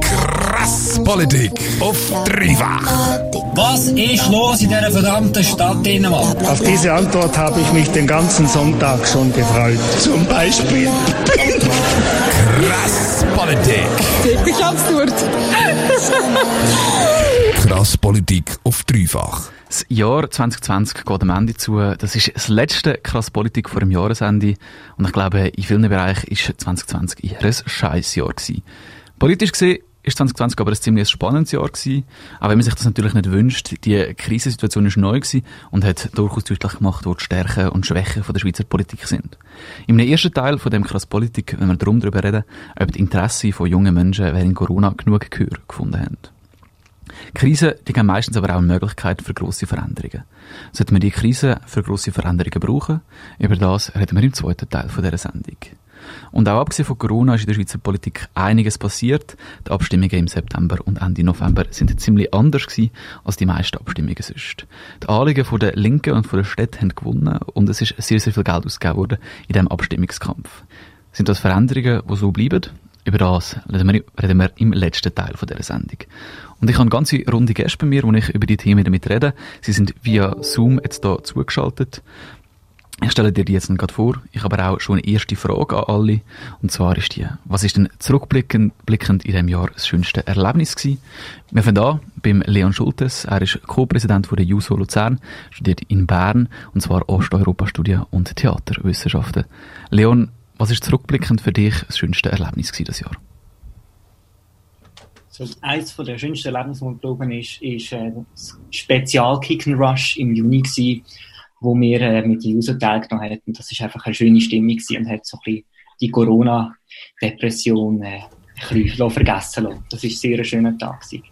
Krass Politik auf dreifach. Was ist los in dieser verdammten Stadt Dänemark? Auf diese Antwort habe ich mich den ganzen Sonntag schon gefreut. Zum Beispiel. Krass Politik. Ich hab's durch. Krass Politik auf dreifach. Das Jahr 2020 geht am Ende zu. Das ist das letzte krass Politik vor dem Jahresende. Und ich glaube, in vielen Bereichen ist 2020 eher ein scheiß Jahr gewesen. Politisch gesehen ist 2020 aber ein ziemlich spannendes Jahr gewesen. Auch wenn man sich das natürlich nicht wünscht. Die Krisensituation ist neu gewesen und hat durchaus deutlich gemacht, wo die Stärken und Schwächen der Schweizer Politik sind. Im ersten Teil von dem krass Politik, wenn wir darum reden, ob die Interesse von jungen Menschen während Corona genug Gehör gefunden haben. Krisen, die geben meistens aber auch eine Möglichkeit für grosse Veränderungen. Sollten wir die Krise für grosse Veränderungen brauchen? Über das reden wir im zweiten Teil dieser Sendung. Und auch abgesehen von Corona ist in der Schweizer Politik einiges passiert. Die Abstimmungen im September und Ende November sind ziemlich anders gewesen als die meisten Abstimmungen sonst. Die Anliegen von der Linken und von der Städte haben gewonnen und es ist sehr, sehr viel Geld ausgegeben worden in diesem Abstimmungskampf. Sind das Veränderungen, die so bleiben? Über das reden wir, im letzten Teil dieser Sendung. Und ich habe ganze Runde Gäste bei mir, wo ich über die Themen damit rede. Sie sind via Zoom jetzt hier zugeschaltet. Ich stelle dir die jetzt gerade vor. Ich habe aber auch schon eine erste Frage an alle. Und zwar ist die, was ist denn zurückblickend blickend in diesem Jahr das schönste Erlebnis gewesen? Wir fangen an beim Leon Schultes. Er ist Co-Präsident der JUSO Luzern, studiert in Bern, und zwar Osteuropa-Studien und Theaterwissenschaften. Leon, was ist zurückblickend für dich das schönste Erlebnis gewesen, das Jahr? Eines der schönsten geblieben ist, ist äh, das Spezial Kick and Rush im Juni gewesen, wo wir äh, mit den User teilgenommen. Und das ist einfach eine schöne Stimmung und hat so ein die Corona-Depression äh, ein bisschen vergessen lassen. Das war ein sehr schöner Tag gewesen.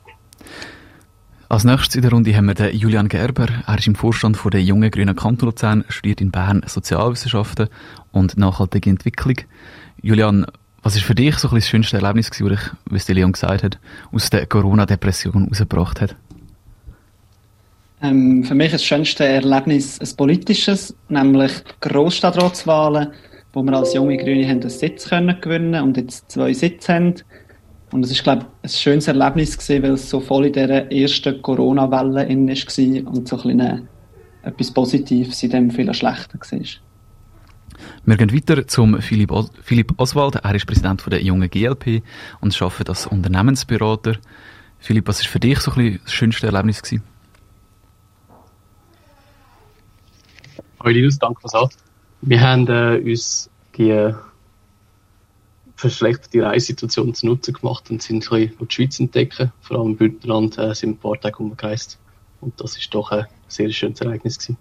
Als nächstes in der Runde haben wir den Julian Gerber. Er ist im Vorstand von der Jungen Grünen Kanton Luzern, studiert in Bern Sozialwissenschaften und nachhaltige Entwicklung. Julian, was ist für dich so ein das schönste Erlebnis gewesen, wie es Leon gesagt hat, aus der Corona-Depression rausgebracht hat? Ähm, für mich das schönste Erlebnis ein politisches, nämlich Grossstadtratswahlen, wo wir als junge Grüne einen Sitz können gewinnen und jetzt zwei Sitze haben. Und es ist, glaube ich, ein schönes Erlebnis gewesen, weil es so voll in dieser ersten Corona-Welle war und so ein bisschen etwas Positives in dem viel schlechter war. Wir gehen weiter zum Philipp, Os Philipp Oswald. Er ist Präsident der jungen GLP und arbeitet als Unternehmensberater. Philipp, was war für dich so ein bisschen das schönste Erlebnis gewesen? Hallo Linus, danke fürs An. Wir haben äh, uns die verschlechterte Reisesituation zu Nutzen gemacht und sind ein bisschen die Schweiz entdecken. Vor allem im Bündnerland äh, sind ein paar Tage umgereist. Und das ist doch ein sehr schönes Ereignis gewesen.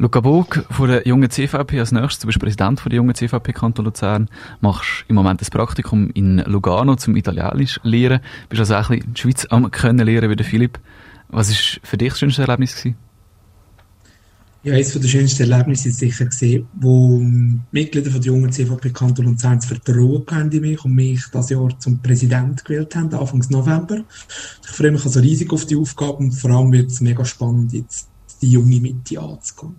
Luca Bog von der jungen CVP als nächstes. Du bist Präsident von der jungen CVP Kanton Luzern. Machst im Moment das Praktikum in Lugano zum Italienisch lehren. Bist also auch ein bisschen die Schweiz am können lernen wie der Philipp. Was ist für dich das schönste Erlebnis gewesen? Ja, eines der schönsten Erlebnisse ist sicher gesehen, wo Mitglieder von der jungen CVP Kanton Luzern das Vertrauen haben in mich und mich das Jahr zum Präsident gewählt haben, Anfang November. Ich freue mich also riesig auf die Aufgabe und vor allem wird es mega spannend, jetzt die junge Mitte anzugehen.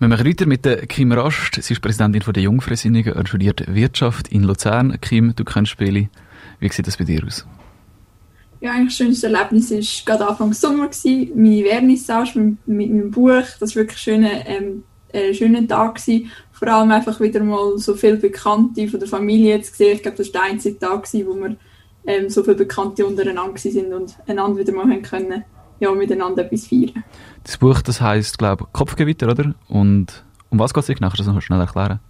Wir machen weiter mit Kim Rast. Sie ist Präsidentin der Jungfreisinnigen und studiert Wirtschaft in Luzern. Kim, du kennst Spiele. Wie sieht das bei dir aus? Ja, eigentlich das schönste Erlebnis war gerade Anfang Sommer. Gewesen. Meine Vernissage mit, mit meinem Buch. Das war wirklich ein schöner, ähm, ein schöner Tag. Gewesen. Vor allem einfach wieder mal so viele Bekannte von der Familie zu sehen. Ich glaube, das war der einzige Tag, gewesen, wo wir ähm, so viele Bekannte untereinander sind und einander wieder mal haben können ja, miteinander etwas feiern. Das Buch, das heisst, glaube ich, Kopfgewitter, oder? Und um was geht es genau? Kannst du das noch schnell erklären?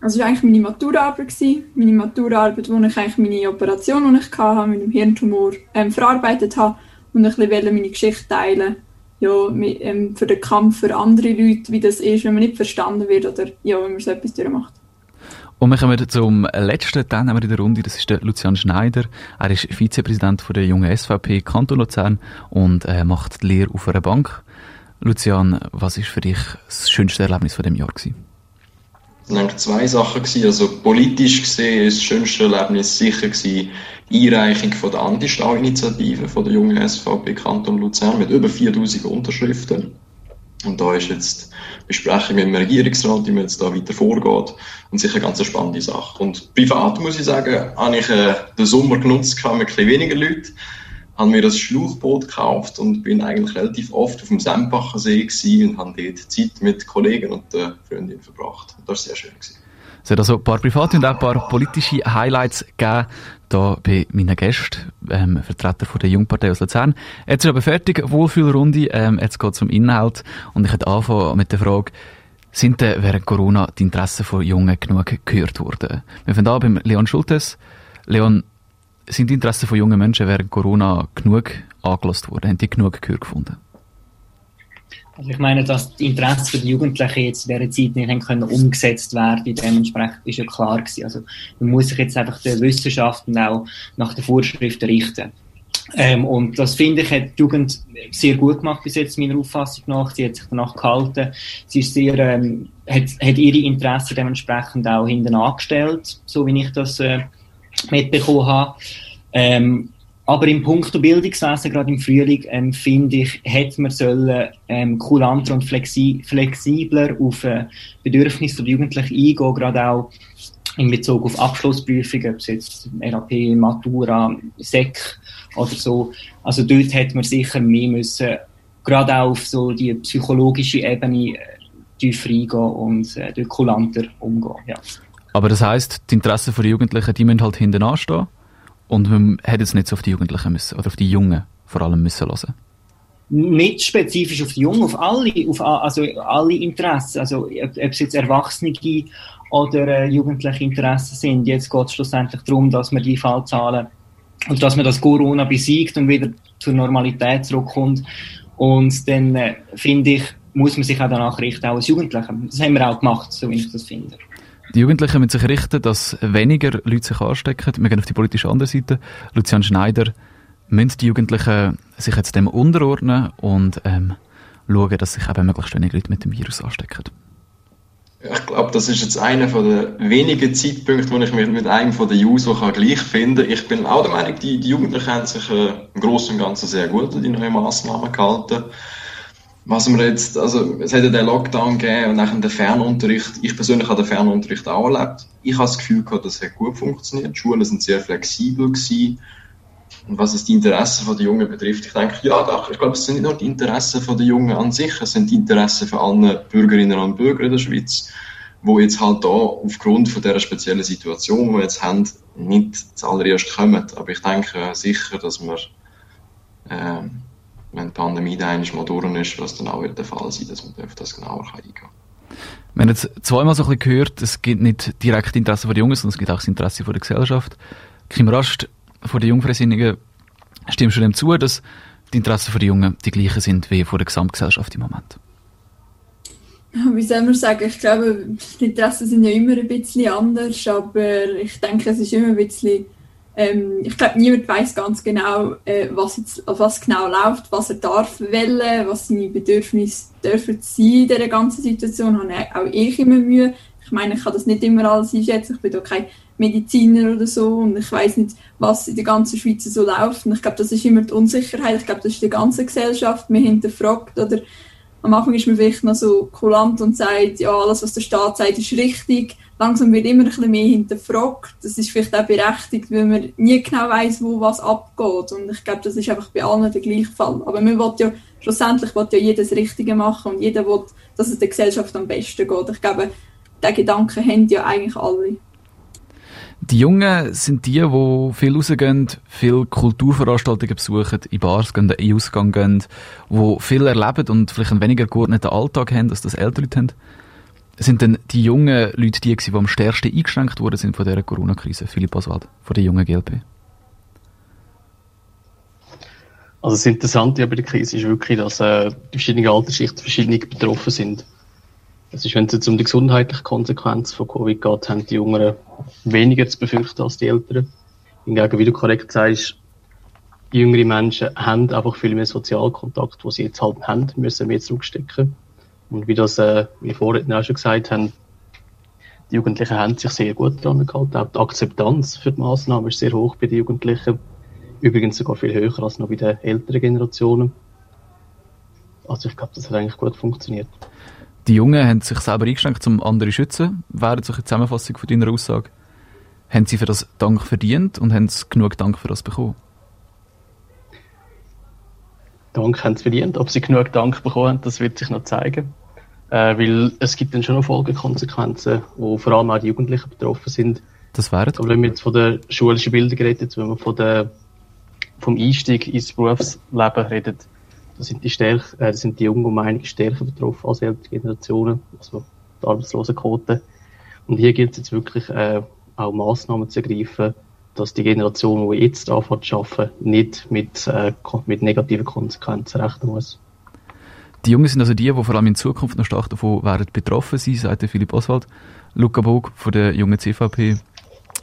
Also, das war eigentlich meine Maturaarbeit. Meine Maturaarbeit, wo ich eigentlich meine Operation, die ich hatte, mit dem Hirntumor, ähm, verarbeitet habe und ein bisschen meine Geschichte teilen ja, mit, ähm, für den Kampf für andere Leute, wie das ist, wenn man nicht verstanden wird oder ja, wenn man so etwas durchmacht. Und wir kommen zum letzten Teilnehmer in der Runde, das ist der Lucian Schneider. Er ist Vizepräsident von der jungen SVP Kanton Luzern und äh, macht die Lehre auf einer Bank. Lucian, was ist für dich das schönste Erlebnis von dem Jahr gewesen? Es waren zwei Sachen. Gewesen. Also politisch gesehen ist das schönste Erlebnis sicher gewesen, die Einreichung von der Anti-Stau-Initiative von der jungen SVP Kanton Luzern mit über 4000 Unterschriften. Und da ist jetzt Besprechung mit dem Regierungsrat, wie man jetzt da weiter vorgeht. Und sicher eine ganz spannende Sache. Und privat muss ich sagen, habe ich äh, den Sommer genutzt, mit ein bisschen weniger Leuten habe mir das Schlauchboot gekauft und bin eigentlich relativ oft auf dem Sempacher See und habe dort Zeit mit Kollegen und der Freundin verbracht. Und das war sehr schön. Gewesen. Es hat also ein paar private und auch ein paar politische Highlights gegeben, hier bei meinen Gästen, ähm, Vertreter von der Jungpartei aus Luzern. Jetzt ist aber fertig, Wohlfühlrunde, ähm, jetzt geht es um Inhalt und ich hätte anfangen mit der Frage, sind denn während Corona die Interessen von Jungen genug gehört worden? Wir fangen an beim Leon Schultes. Leon, sind die Interessen von jungen Menschen während Corona genug angelost worden? Haben die genug Gehör gefunden? Also ich meine, dass die Interessen der Jugendlichen jetzt in dieser Zeit nicht haben können umgesetzt werden, dementsprechend ist ja klar gewesen. Also man muss sich jetzt einfach der Wissenschaft und auch nach den Vorschriften richten. Ähm, und das finde ich, hat die Jugend sehr gut gemacht bis jetzt, meiner Auffassung nach. Sie hat sich danach gehalten. Sie ist sehr, ähm, hat, hat ihre Interessen dementsprechend auch hinten angestellt, so wie ich das äh, mitbekommen habe. Ähm, aber im Punkto Bildungswesen, gerade im Frühling, ähm, finde ich, hätte man sollen, ähm, kulanter und flexi flexibler auf äh, Bedürfnisse der Jugendlichen eingehen, gerade auch in Bezug auf Abschlussprüfungen, ob es jetzt RAP, Matura, SEC oder so. Also dort hätte man sicher mehr müssen, gerade auch auf so die psychologische Ebene äh, tiefer eingehen und äh, dort kulanter umgehen. Ja. Aber das heisst, die Interessen der Jugendlichen, die müssen halt hinten anstehen. Und man hätte jetzt nicht so auf die Jugendlichen müssen, oder auf die Jungen vor allem müssen hören. Nicht spezifisch auf die Jungen, auf alle, auf also alle Interessen. Also, ob, es jetzt Erwachsene oder äh, jugendliche Interessen sind. Jetzt geht es schlussendlich darum, dass man die Fallzahlen und dass man das Corona besiegt und wieder zur Normalität zurückkommt. Und dann, äh, finde ich, muss man sich auch danach richten, auch als Jugendliche. Das haben wir auch gemacht, so wie ich das finde. Die Jugendlichen müssen sich richten, dass weniger Leute sich anstecken. Wir gehen auf die politische andere Seite. Lucian Schneider, müssen die Jugendlichen sich jetzt dem unterordnen und ähm, schauen, dass sich eben möglichst wenige Leute mit dem Virus anstecken. Ich glaube, das ist jetzt einer den wenigen Zeitpunkten, wo ich mich mit einem von den Juso gleich finde. Ich bin auch der Meinung, die, die Jugendlichen haben sich äh, im Großen und Ganzen sehr gut an die neuen Massnahmen gehalten was wir jetzt, also es hat ja den Lockdown gegeben und nachher den Fernunterricht. Ich persönlich habe den Fernunterricht auch erlebt. Ich habe das Gefühl gehabt, das hat gut funktioniert. Die Schulen sind sehr flexibel gewesen. Und was es die Interessen der Jungen betrifft, ich denke, ja doch, ich glaube, es sind nicht nur die Interessen der Jungen an sich, es sind die Interessen von allen Bürgerinnen und Bürger in der Schweiz, wo jetzt halt da aufgrund von dieser speziellen Situation, die wir jetzt haben, nicht zuallererst kommen. Aber ich denke sicher, dass wir ähm, wenn die Pandemie dann einmal durch ist, was dann auch wieder der Fall sein dass man auf das genauer eingehen kann. Wir haben jetzt zweimal so ein bisschen gehört, es gibt nicht direkt Interesse der Jungen, sondern es gibt auch das Interesse der Gesellschaft. Kim Rast von den Jungfreisinnigen, stimmst du dem zu, dass die Interessen der Jungen die gleichen sind wie von der Gesamtgesellschaft im Moment? Wie soll man sagen? Ich glaube, die Interessen sind ja immer ein bisschen anders, aber ich denke, es ist immer ein bisschen ähm, ich glaube, niemand weiß ganz genau, äh, was, jetzt, was genau läuft, was er darf wählen, was seine Bedürfnisse dürfen sein in dieser ganzen Situation. Habe auch ich immer Mühe. Ich meine, ich kann das nicht immer alles einschätzen. Ich bin da kein Mediziner oder so und ich weiß nicht, was in der ganzen Schweiz so läuft. Und ich glaube, das ist immer die Unsicherheit. Ich glaube, das ist die ganze Gesellschaft. Man hinterfragt oder am Anfang ist man vielleicht noch so kulant und sagt, ja, alles, was der Staat sagt, ist richtig langsam wird immer ein bisschen mehr hinterfragt. Das ist vielleicht auch berechtigt, weil man nie genau weiß, wo was abgeht. Und ich glaube, das ist einfach bei allen der gleiche Fall. Aber man will ja, schlussendlich will ja jedes Richtige machen und jeder will, dass es der Gesellschaft am besten geht. Ich glaube, diesen Gedanken haben ja eigentlich alle. Die Jungen sind die, die viel rausgehen, viel Kulturveranstaltungen besuchen, in Bars gehen, in Ausgang gehen, die viel erleben und vielleicht einen weniger geordneten Alltag haben, als das ältere Leute haben sind denn die jungen Leute die, die am stärksten eingeschränkt worden sind von dieser Corona-Krise? Philipp Oswald, von der jungen GLP. Also das Interessante bei der Krise ist wirklich, dass äh, die verschiedenen Altersschichten verschieden betroffen sind. Das ist, wenn es jetzt um die gesundheitliche Konsequenz von Covid geht, haben die Jüngeren weniger zu befürchten als die Älteren. Hingegen, wie du korrekt sagst, jüngere Menschen haben einfach viel mehr Sozialkontakt, wo sie jetzt halt haben, müssen mehr zurückstecken. Und wie das äh, wie Vorredner auch schon gesagt haben, die Jugendlichen haben sich sehr gut daran gehalten. Auch die Akzeptanz für die Massnahmen ist sehr hoch bei den Jugendlichen. Übrigens sogar viel höher als noch bei den älteren Generationen. Also ich glaube, das hat eigentlich gut funktioniert. Die Jungen haben sich selber eingeschränkt, um andere zu schützen. Wäre solche Zusammenfassung von deiner Aussage. Haben sie für das Dank verdient und haben sie genug Dank für das bekommen? Dank haben sie verdient. Ob sie genug Dank bekommen haben, das wird sich noch zeigen. Äh, weil es gibt dann schon noch Folgekonsequenzen, wo vor allem auch die Jugendlichen betroffen sind. Das wäre Aber wenn wir jetzt von der schulischen Bildung reden, wenn wir von der, vom Einstieg ins Berufsleben reden, da sind die, Stärk, äh, sind die Jungen um einiges stärker betroffen als ältere Generationen, also die Arbeitslosenquote. Und hier gilt es jetzt wirklich äh, auch Massnahmen zu ergreifen, dass die Generation, die jetzt anfängt zu arbeiten, nicht mit, äh, mit negativen Konsequenzen rechnen muss. Die Jungen sind also die, die vor allem in Zukunft noch stark davon werden betroffen sein, sagt Philipp Oswald. Luca Bog von der jungen CVP.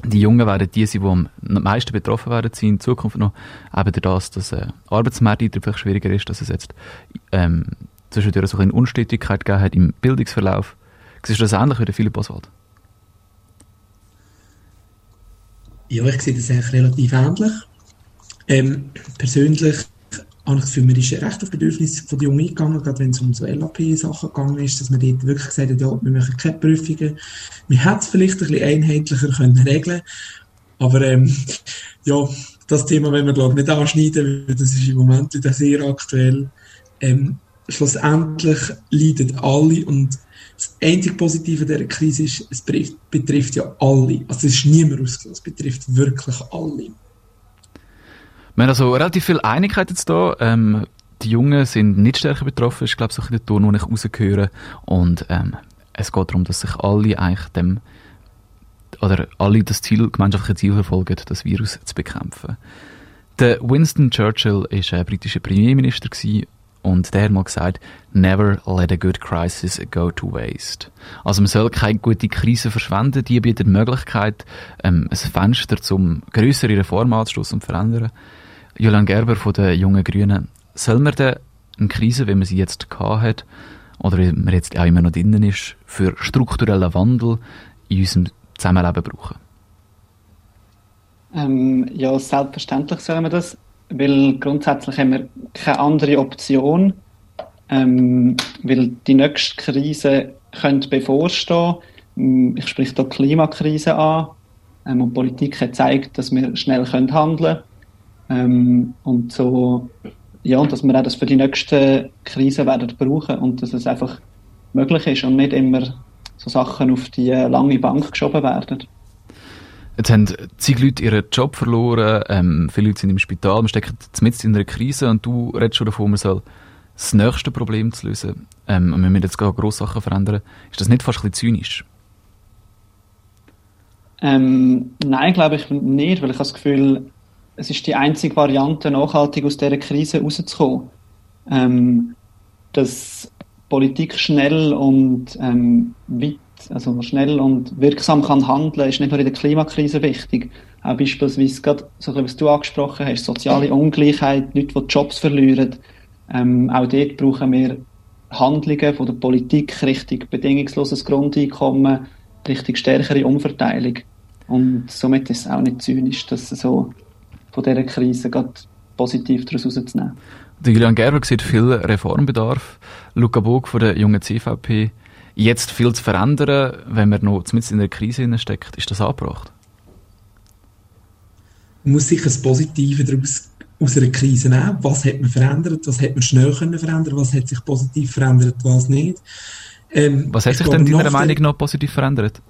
Die Jungen werden die sein, die am meisten betroffen werden sein in Zukunft noch. Eben durch das, dass äh, Arbeitsmarkteintritt vielleicht schwieriger ist, dass es jetzt ähm, zwischendurch so eine Unstetigkeit gegeben hat im Bildungsverlauf. Siehst du das ähnlich wie der Philipp Oswald? Ja, ich sehe das eigentlich relativ ähnlich. Ähm, persönlich habe ich das Gefühl, man ist recht auf Bedürfnisse von den Jungen eingegangen, gerade wenn es um so LAP-Sachen gegangen ist, dass man dort wirklich gesagt hat, ja, wir machen keine Prüfungen. Man hätte es vielleicht ein bisschen einheitlicher können regeln aber ähm, ja, das Thema wollen wir glaube ich nicht anschneiden, weil das ist im Moment wieder sehr aktuell. Ähm, schlussendlich leiden alle und das einzige Positive dieser Krise ist, es betrifft ja alle. Also es ist niemand ausgeschlossen, es betrifft wirklich alle. Wir haben also relativ viel Einigkeit jetzt da. Ähm, die Jungen sind nicht stärker betroffen, ist glaube ich so ein Ton, den ich rausgehöre. Und ähm, es geht darum, dass sich alle eigentlich dem oder alle das Ziel, gemeinschaftliche Ziel verfolgen, das Virus zu bekämpfen. Der Winston Churchill ist ein britischer Premierminister und der hat mal gesagt, never let a good crisis go to waste. Also man soll keine gute Krise verschwenden, die bietet die Möglichkeit, ähm, ein Fenster zum größere Reformen anzustoßen und verändern. Julian Gerber von den Jungen Grünen, soll man denn eine Krise, wie man sie jetzt hat, oder wie man jetzt auch immer noch drinnen ist, für strukturellen Wandel in unserem Zusammenleben brauchen? Ähm, ja, selbstverständlich sollen wir das, weil grundsätzlich haben wir keine andere Option, ähm, weil die nächste Krise könnte bevorstehen. Ich spreche hier die Klimakrise an ähm, und die Politik hat gezeigt, dass wir schnell handeln können ähm, und so, ja, und dass wir auch das für die nächsten Krisen werden brauchen und dass es einfach möglich ist und nicht immer so Sachen auf die lange Bank geschoben werden. Jetzt haben zig Leute ihren Job verloren, ähm, viele Leute sind im Spital, wir stecken mitten in einer Krise und du redest schon davon, man soll das nächste Problem zu lösen. Ähm, und wir müssen jetzt gerade grosse Sachen verändern. Ist das nicht fast ein bisschen zynisch? Ähm, nein, glaube ich nicht, weil ich habe das Gefühl, es ist die einzige Variante, nachhaltig aus dieser Krise rauszukommen. Ähm, dass Politik schnell und ähm, weit, also schnell und wirksam kann handeln, ist nicht nur in der Klimakrise wichtig. Auch beispielsweise gerade, so was du angesprochen hast, soziale Ungleichheit, Leute, die Jobs verlieren. Ähm, auch dort brauchen wir Handlungen von der Politik Richtung bedingungsloses Grundeinkommen, Richtung stärkere Umverteilung. Und somit ist es auch nicht zynisch, dass so von dieser Krise gerade positiv daraus rauszunehmen. Der Julian Gerber sieht viel Reformbedarf. Luca Bog von der jungen CVP. Jetzt viel zu verändern, wenn man noch mitten in der Krise steckt, ist das angebracht? Man muss sich das Positive daraus aus einer Krise nehmen. Was hat man verändert? Was hat man schnell können verändern? Was hat sich positiv verändert? Was nicht? Ähm, was hat sich denn deiner Meinung nach positiv verändert?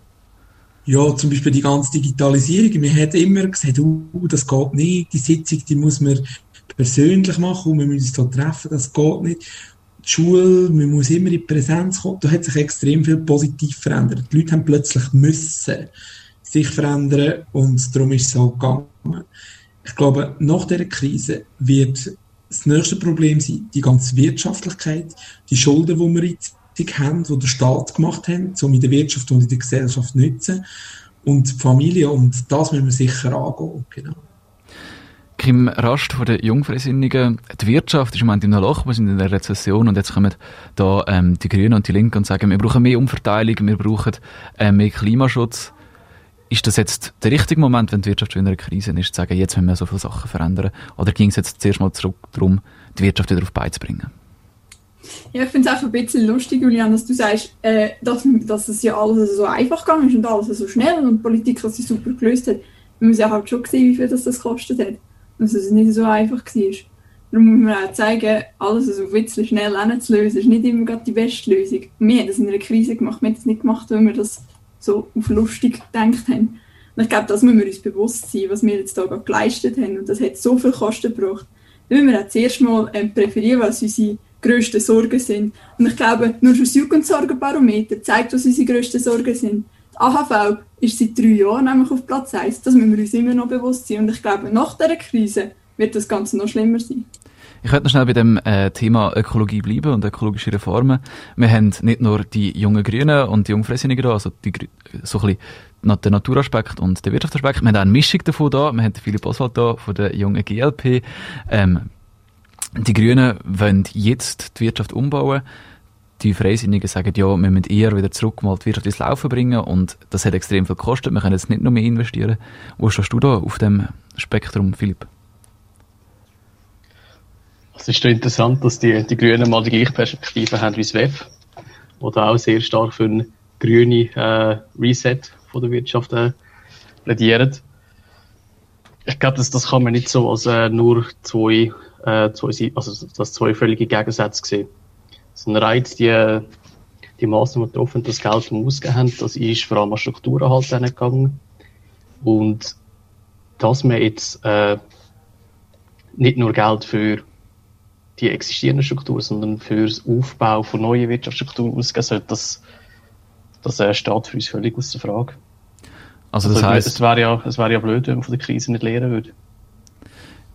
Ja, zum Beispiel die ganze Digitalisierung. Man hat immer gesagt, uh, das geht nicht. Die Sitzung, die muss man persönlich machen und wir müssen uns hier treffen. Das geht nicht. Die Schule, man muss immer in Präsenz kommen. Da hat sich extrem viel positiv verändert. Die Leute haben plötzlich müssen sich verändern und darum ist es so gegangen. Ich glaube, nach dieser Krise wird das nächste Problem sein, die ganze Wirtschaftlichkeit, die Schulden, die wir jetzt haben, die der Staat gemacht hat, um in der Wirtschaft und in der Gesellschaft nutzen. Und die Familie, und das müssen wir sicher angehen. Genau. Kim Rast von den Jungfreisinnigen. Die Wirtschaft ist im Moment in einem Loch, wir sind in einer Rezession und jetzt kommen da ähm, die Grünen und die Linken und sagen, wir brauchen mehr Umverteilung, wir brauchen äh, mehr Klimaschutz. Ist das jetzt der richtige Moment, wenn die Wirtschaft in einer Krise ist, zu sagen, jetzt müssen wir so viele Sachen verändern? Oder ging es jetzt zuerst mal zurück darum, die Wirtschaft wieder auf Beine zu bringen? Ja, ich finde es auch ein bisschen lustig, Julian, dass du sagst, äh, dass, dass es ja alles so einfach gegangen ist und alles so schnell und die Politik das sie super gelöst hat. Man muss ja halt schon sehen, wie viel das, das gekostet hat. Dass es nicht so einfach war. Darum muss man auch zeigen, alles so ein bisschen schnell zu lösen, ist nicht immer die beste Lösung. Wir haben das in einer Krise gemacht, wir haben das nicht gemacht, weil wir das so auf lustig gedacht haben. Und ich glaube, das müssen wir uns bewusst sein, was wir jetzt hier geleistet haben. Und das hat so viel Kosten gebraucht. Da müssen wir auch zuerst mal ähm, präferieren, was unsere grössten Sorgen sind. Und ich glaube, nur schon das Jugendsorgenbarometer zeigt, was unsere grössten Sorgen sind. AHV ist seit drei Jahren nämlich auf Platz 1. Das müssen wir uns immer noch bewusst sein. Und ich glaube, nach dieser Krise wird das Ganze noch schlimmer sein. Ich möchte noch schnell bei dem äh, Thema Ökologie bleiben und ökologische Reformen. Wir haben nicht nur die jungen Grünen und die Jungfräsinigen da, also die, so ein bisschen den Naturaspekt und den Wirtschaftsaspekt. Wir haben auch eine Mischung davon da. Wir haben Philipp Oswald da von der jungen GLP. Ähm, die Grünen wollen jetzt die Wirtschaft umbauen. Die Freisinnigen sagen, ja, wir müssen eher wieder zurück mal die Wirtschaft ins Laufen bringen und das hat extrem viel gekostet. Wir können jetzt nicht noch mehr investieren. Wo stehst du da auf dem Spektrum, Philipp? Es ist interessant, dass die, die Grünen mal die gleiche Perspektive haben wie das WEF, oder auch sehr stark für einen grünen äh, Reset von der Wirtschaft äh, plädieren. Ich glaube, das, das kann man nicht so als äh, nur zwei, äh, zwei, also das zwei völlige Gegensätze sehen. Sondern rein die, die Maßnahmen getroffen, das Geld, ausgegeben haben, das ist vor allem an Strukturen halt gegangen. Und dass man jetzt äh, nicht nur Geld für die existierenden Strukturen, sondern für das Aufbau von neuen Wirtschaftsstrukturen ausgeben sollte, das, das äh, steht für uns völlig aus der Frage. Also das also, heißt, es wäre ja, es wäre ja blöd, wenn man von der Krise nicht lernen würde.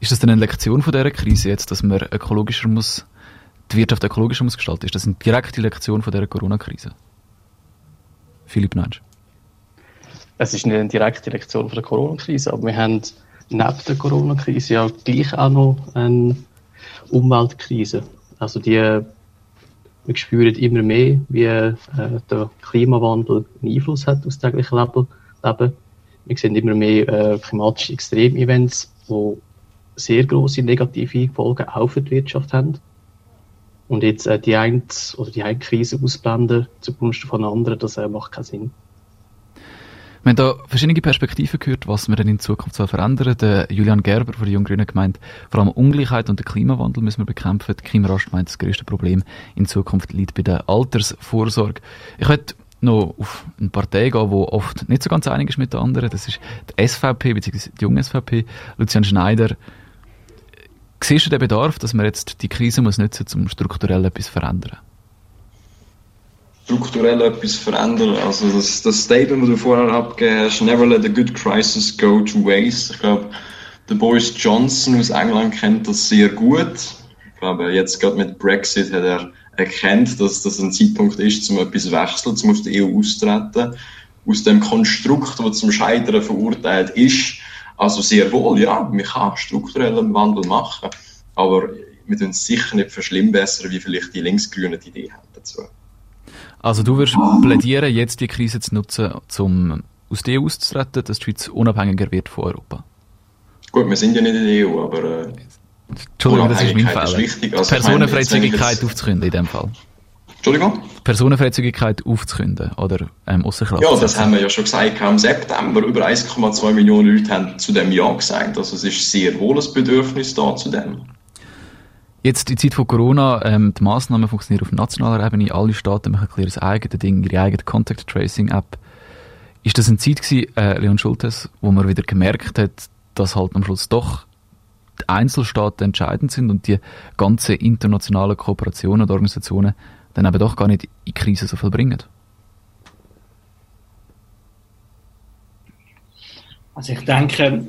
Ist das denn eine Lektion von dieser Krise jetzt, dass man ökologischer muss, die Wirtschaft ökologischer muss gestalten? Ist das eine direkte Lektion von dieser Corona-Krise? Philipp Neitsch. Es ist nicht eine direkte Lektion von der Corona-Krise, aber wir haben neben der Corona-Krise ja gleich auch noch eine Umweltkrise. Also die, wir spüren immer mehr, wie äh, der Klimawandel einen Einfluss hat aufs tägliche Leben. Wir sehen immer mehr äh, klimatische Extremevents, die sehr große negative Folgen auch für die Wirtschaft haben. Und jetzt äh, die eine oder die eine Krise ausblenden zugunsten von anderen, das äh, macht keinen Sinn. Wir haben da verschiedene Perspektiven gehört, was wir denn in Zukunft soll verändern. Der Julian Gerber von der Jungen gemeint, vor allem Ungleichheit und den Klimawandel müssen wir bekämpfen. Kim Rasch meint, das größte Problem in Zukunft liegt bei der Altersvorsorge. Ich möchte noch auf eine Partei gehen, die oft nicht so ganz einig ist mit der anderen. Das ist die SVP, bzw. die junge SVP. Lucian Schneider. Siehst du den Bedarf, dass man jetzt die Krise muss nutzen muss, um strukturell etwas zu verändern? strukturell etwas verändern. Also das, das Statement, das du vorher abgegeben hast, never let a good crisis go to waste. Ich glaube, der Boris Johnson aus England kennt das sehr gut. Ich glaube, jetzt gerade mit Brexit hat er erkennt, dass das ein Zeitpunkt ist, um etwas zu wechseln, um aus der EU auszutreten. Aus dem Konstrukt, das zum Scheitern verurteilt ist. Also sehr wohl, ja, man kann strukturellen Wandel machen. Aber wir tun es sicher nicht verschlimmbessern, wie vielleicht die Linksgrünen die Idee haben dazu. Also du würdest plädieren, jetzt die Krise zu nutzen, um aus der EU auszutreten, dass die Schweiz unabhängiger wird von Europa? Gut, wir sind ja nicht in der EU, aber äh, Entschuldigung, das ist mein Fehler. Ist wichtig. Also Personenfreizügigkeit jetzt... aufzukünden in dem Fall. Entschuldigung? Personenfreizügigkeit aufzukünden oder ähm, Kraft Ja, das haben wir ja schon gesagt. Im September über 1,2 Millionen Leute haben zu dem Ja gesagt. Also es ist sehr wohl ein Bedürfnis da zu dem. Jetzt in Zeit von Corona, ähm, die Massnahmen funktionieren auf nationaler Ebene. Alle Staaten machen ein ihr eigenes Ding, ihre eigene Contact Tracing App. Ist das eine Zeit gewesen, äh, Leon Schultes, wo man wieder gemerkt hat, dass halt am Schluss doch die Einzelstaaten entscheidend sind und die ganzen internationalen Kooperationen und Organisationen dann eben doch gar nicht in Krise so viel bringen? Also ich denke,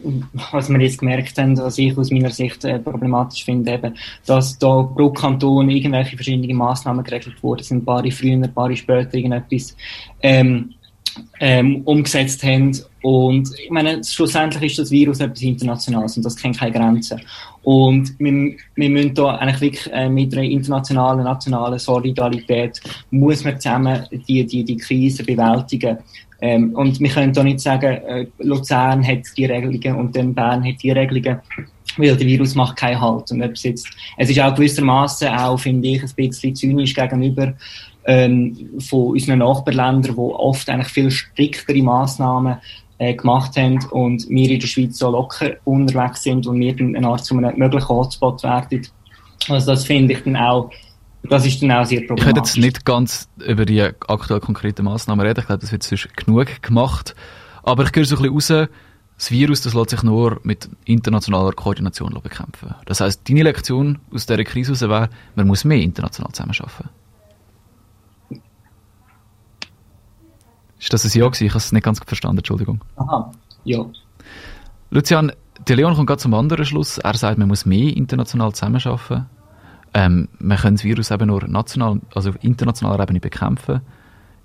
was wir jetzt gemerkt haben, was ich aus meiner Sicht äh, problematisch finde, eben, dass da pro Kanton irgendwelche verschiedene Massnahmen geregelt wurden, sind paar früher, ein paar später irgendetwas ähm, ähm, umgesetzt haben. Und ich meine, schlussendlich ist das Virus etwas Internationales und das kennt keine Grenzen. Und wir, wir müssen da eigentlich wirklich äh, mit einer internationalen, nationalen Solidarität muss man zusammen die, die, die Krise bewältigen. Ähm, und wir können da nicht sagen, äh, Luzern hat die Regelungen und dann Bern hat die Regelungen. weil der Virus macht keinen Halt. Und es, jetzt, es ist auch gewissermaßen auch, finde ich, ein bisschen zynisch gegenüber ähm, von unseren Nachbarländern, die oft eigentlich viel striktere Massnahmen äh, gemacht haben und wir in der Schweiz so locker unterwegs sind und wir dann eine Art zu einem möglichen Hotspot werden. Also das finde ich dann auch das ist dann auch sehr problematisch. Ich werde jetzt nicht ganz über die aktuell konkreten Massnahmen reden. Ich glaube, das wird sonst genug gemacht. Aber ich gehe so ein bisschen raus, das Virus das lässt sich nur mit internationaler Koordination bekämpfen. Das heisst, deine Lektion aus dieser Krise heraus wäre, man muss mehr international zusammenarbeiten. Ist das ein Ja gewesen? Ich habe es nicht ganz verstanden, Entschuldigung. Aha, ja. Lucian, der Leon kommt gerade zum anderen Schluss. Er sagt, man muss mehr international zusammenarbeiten. Ähm, man kann das Virus eben nur national, also auf internationaler Ebene bekämpfen.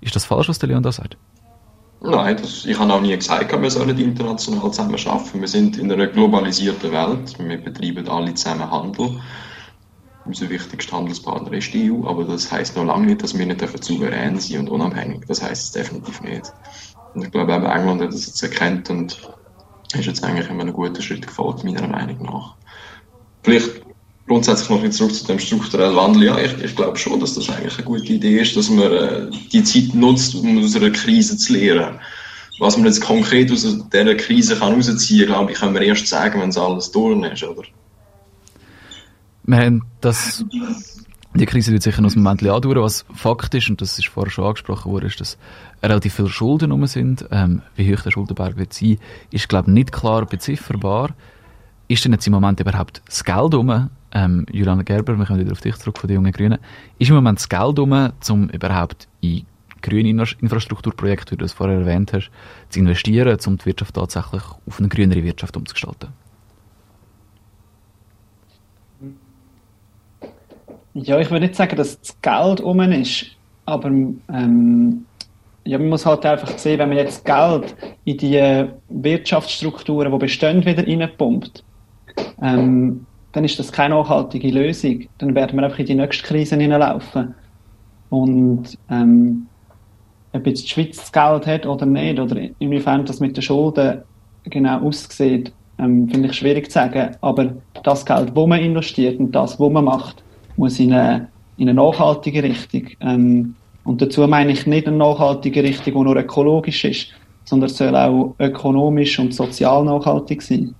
Ist das falsch, was der Leon da sagt? Nein, das, ich habe auch nie gesagt, wir sollen international zusammen arbeiten. Wir sind in einer globalisierten Welt. Wir betreiben alle zusammen Handel. Unser wichtigster Handelspartner ist die EU, aber das heißt noch lange nicht, dass wir nicht souverän sein und unabhängig. Das heißt es definitiv nicht. Und ich glaube, auch England hat das jetzt erkannt und ist jetzt eigentlich immer einen guten Schritt gefolgt, meiner Meinung nach. Vielleicht grundsätzlich noch zurück zu dem strukturellen Wandel. Ja, ich, ich glaube schon, dass das eigentlich eine gute Idee ist, dass man äh, die Zeit nutzt, um aus einer Krise zu lernen. Was man jetzt konkret aus dieser Krise kann rausziehen kann, glaube ich, können wir erst sagen, wenn es alles durch ist, oder? Wir haben das, die Krise wird sicher noch ein Moment andauern. Was Fakt ist, und das ist vorher schon angesprochen worden, ist, dass relativ viele Schulden rum sind. Ähm, wie hoch der Schuldenberg wird sein, ist, glaube ich, nicht klar bezifferbar. Ist denn jetzt im Moment überhaupt das Geld rum? Ähm, Juliane Gerber, wir kommen wieder auf dich zurück von den jungen Grünen. Ist im Moment das Geld rum, um überhaupt in grüne Infrastrukturprojekte, wie du es vorher erwähnt hast, zu investieren, um die Wirtschaft tatsächlich auf eine grünere Wirtschaft umzugestalten? Ja, ich würde nicht sagen, dass das Geld um ist, aber ähm, ja, man muss halt einfach sehen, wenn man jetzt Geld in die Wirtschaftsstrukturen, die bestehen, wieder reinpumpt, ähm, dann ist das keine nachhaltige Lösung. Dann werden wir einfach in die nächste Krise hineinlaufen. Und ähm, ob jetzt die Schweiz das Geld hat oder nicht, oder inwiefern das mit den Schulden genau aussieht, ähm, finde ich schwierig zu sagen. Aber das Geld, wo man investiert und das, was man macht, muss in eine, in eine nachhaltige Richtung. Ähm, und dazu meine ich nicht eine nachhaltige Richtung, die nur ökologisch ist, sondern es soll auch ökonomisch und sozial nachhaltig sein.